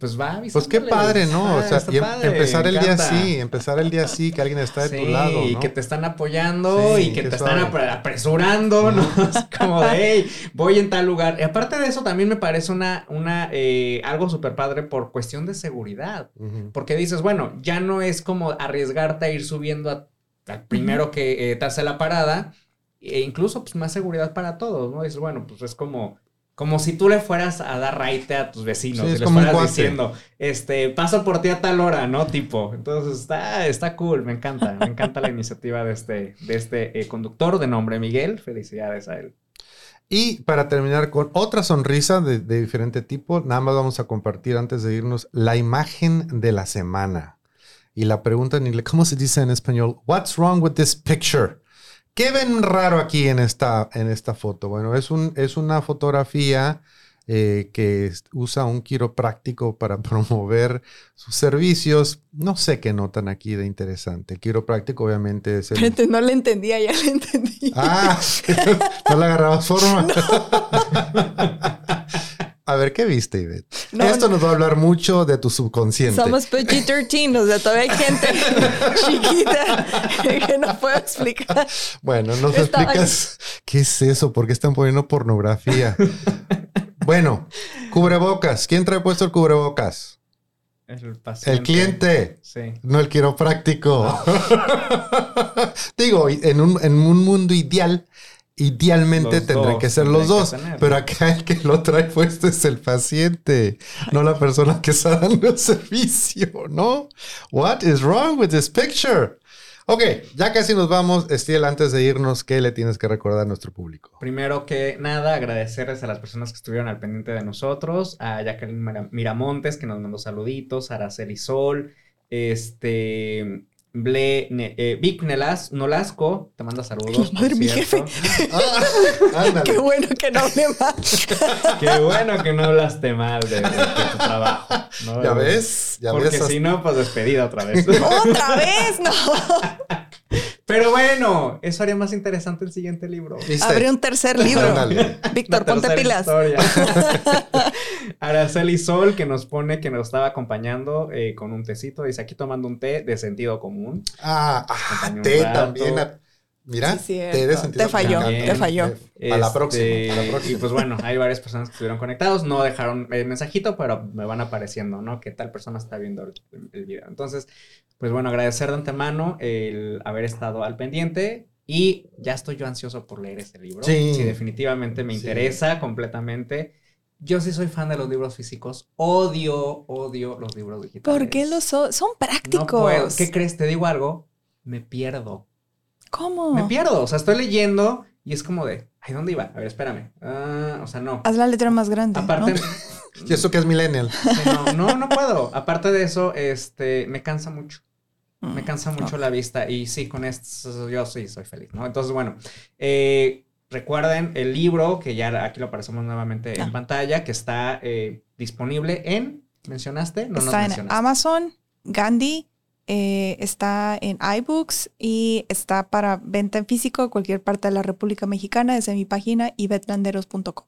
pues va Pues qué padre, ¿no? o sea, em, empezar el día así, empezar el día así, que alguien está de tu lado. Y que te están apoyando y que, te están apresurando, ¿no? como de, hey, voy en tal lugar. Y aparte de eso, también me parece una, una, eh, algo súper padre por cuestión de seguridad. Porque dices, bueno, ya no es como arriesgarte a ir subiendo a, al primero que eh, te hace la parada. E incluso, pues, más seguridad para todos, ¿no? Dices, bueno, pues es como como si tú le fueras a dar raite a tus vecinos y les fueras diciendo, este, paso por ti a tal hora, ¿no? Tipo. Entonces está, está cool, me encanta, me encanta la iniciativa de este, de este eh, conductor de nombre Miguel. Felicidades a él. Y para terminar con otra sonrisa de, de, diferente tipo, nada más vamos a compartir antes de irnos la imagen de la semana. Y la pregunta en inglés, ¿cómo se dice en español? What's wrong with this picture? ¿Qué ven raro aquí en esta, en esta foto? Bueno, es, un, es una fotografía eh, que usa un quiropráctico para promover sus servicios. No sé qué notan aquí de interesante. El quiropráctico obviamente es el... no le entendía, ya le entendí. Ah, no le agarrabas forma. A ver, ¿qué viste, Ivette? Esto nos va a hablar mucho de tu subconsciente. Somos PG-13, o sea, todavía hay gente chiquita que no puedo explicar. Bueno, nos explicas qué es eso, por qué están poniendo pornografía. bueno, cubrebocas. ¿Quién trae puesto el cubrebocas? El, paciente. el cliente, sí. no el quiropráctico. Digo, en un, en un mundo ideal, Idealmente tendrían que ser los dos, pero acá el que lo trae puesto es el paciente, no la persona que está dando el servicio, ¿no? What is wrong with this picture? Ok, ya casi nos vamos. Estiel, antes de irnos, ¿qué le tienes que recordar a nuestro público? Primero que nada, agradecerles a las personas que estuvieron al pendiente de nosotros, a Jacqueline Miramontes, que nos mandó saluditos, a Araceli Sol, este, Ble, eh, Vic Nolasco te manda saludos. Madre mi jefe. Ah, Qué bueno que no hable mal. Qué bueno que no hablaste mal de, tu trabajo. ¿Ya ves? ¿Ya Porque si no, pues despedida otra vez. ¡Otra vez! ¡No! Pero bueno, eso haría más interesante el siguiente libro. Habría un tercer libro. Víctor, ponte pilas. Araceli Sol, que nos pone que nos estaba acompañando eh, con un tecito. Dice aquí tomando un té de sentido común. Ah, ah té también. Mira, de sentido Te falló, te falló. a, la próxima, Y pues bueno, hay varias personas que estuvieron conectados. No dejaron el mensajito, pero me van apareciendo, ¿no? Que tal persona está viendo el, el video. Entonces, pues bueno, agradecer de antemano el haber estado al pendiente y ya estoy yo ansioso por leer este libro. Sí. definitivamente me interesa completamente. Yo sí soy fan de los libros físicos. Odio, odio los libros digitales. ¿Por qué los son? Son prácticos. ¿Qué crees? Te digo algo. Me pierdo. ¿Cómo? Me pierdo. O sea, estoy leyendo y es como de, ay, ¿dónde iba? A ver, espérame. Ah, o sea, no. Haz la letra más grande. Aparte, ¿Y eso que es millennial? No, no, no puedo. Aparte de eso, este, me cansa mucho. Me mm, cansa mucho la vista y sí, con esto yo sí soy feliz, ¿no? Entonces, bueno, eh, recuerden el libro, que ya aquí lo aparecemos nuevamente en pantalla, que está eh, disponible en, ¿mencionaste? No está en Amazon, Gandhi, eh, está en iBooks y está para venta en físico en cualquier parte de la República Mexicana desde mi página ibetlanderos.com.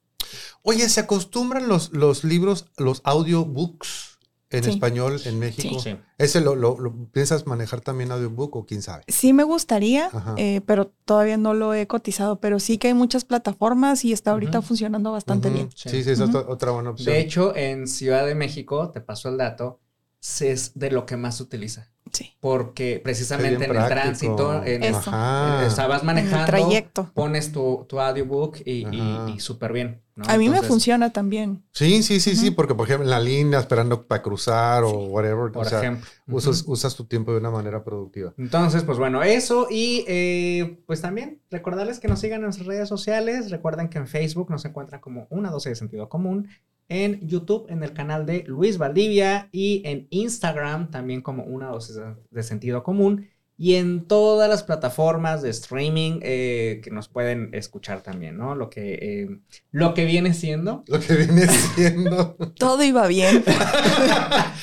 Oye, ¿se acostumbran los, los libros, los audiobooks? en español en México. Sí. ¿Ese lo, piensas manejar también audiobook o quién sabe? Sí me gustaría, eh, pero todavía no lo he cotizado, pero sí que hay muchas plataformas y está ahorita funcionando bastante bien. Sí, sí, es otra, buena opción. De hecho, en Ciudad de México, te paso el dato, es de lo que más se utiliza. Sí. Porque precisamente en el tránsito, en el, estabas manejando, el trayecto. pones tu, tu audiobook y, y, súper bien. A mí me funciona también. Sí, sí, sí, sí, porque por ejemplo en la línea esperando para cruzar o whatever, por ejemplo. Usas, usas, tu tiempo de una manera productiva. Entonces, pues bueno, eso y eh, pues también recordarles que nos sigan en nuestras redes sociales. Recuerden que en Facebook nos encuentran como una dosis de sentido común en YouTube, en el canal de Luis Valdivia y en Instagram también como una dosis de sentido común y en todas las plataformas de streaming eh, que nos pueden escuchar también, ¿no? Lo que, eh, lo que viene siendo. Lo que viene siendo. Todo iba bien.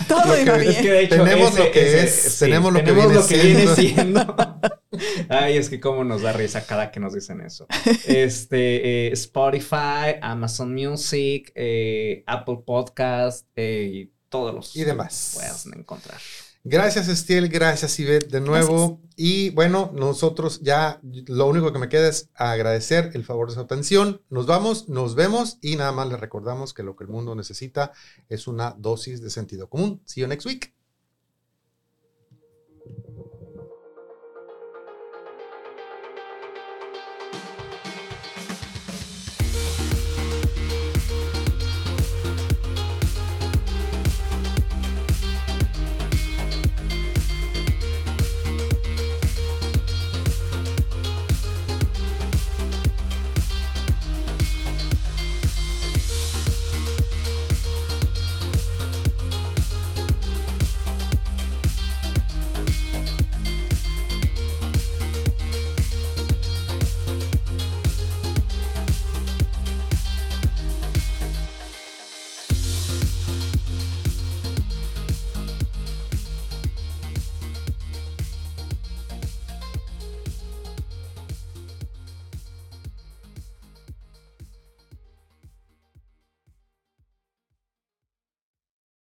Todo iba bien. tenemos lo que es, tenemos lo que, viene, siendo. Ay, es que cómo nos da risa cada que nos dicen eso. Este, eh, Spotify, Amazon Music, Apple Podcast y todos los. Y demás. Pueden encontrar. Gracias, Estiel. Gracias, Ivette, de nuevo. Y bueno, nosotros ya lo único que me queda es agradecer el favor de su atención. Nos vamos, nos vemos y nada más les recordamos que lo que el mundo necesita es una dosis de sentido común. See you next week.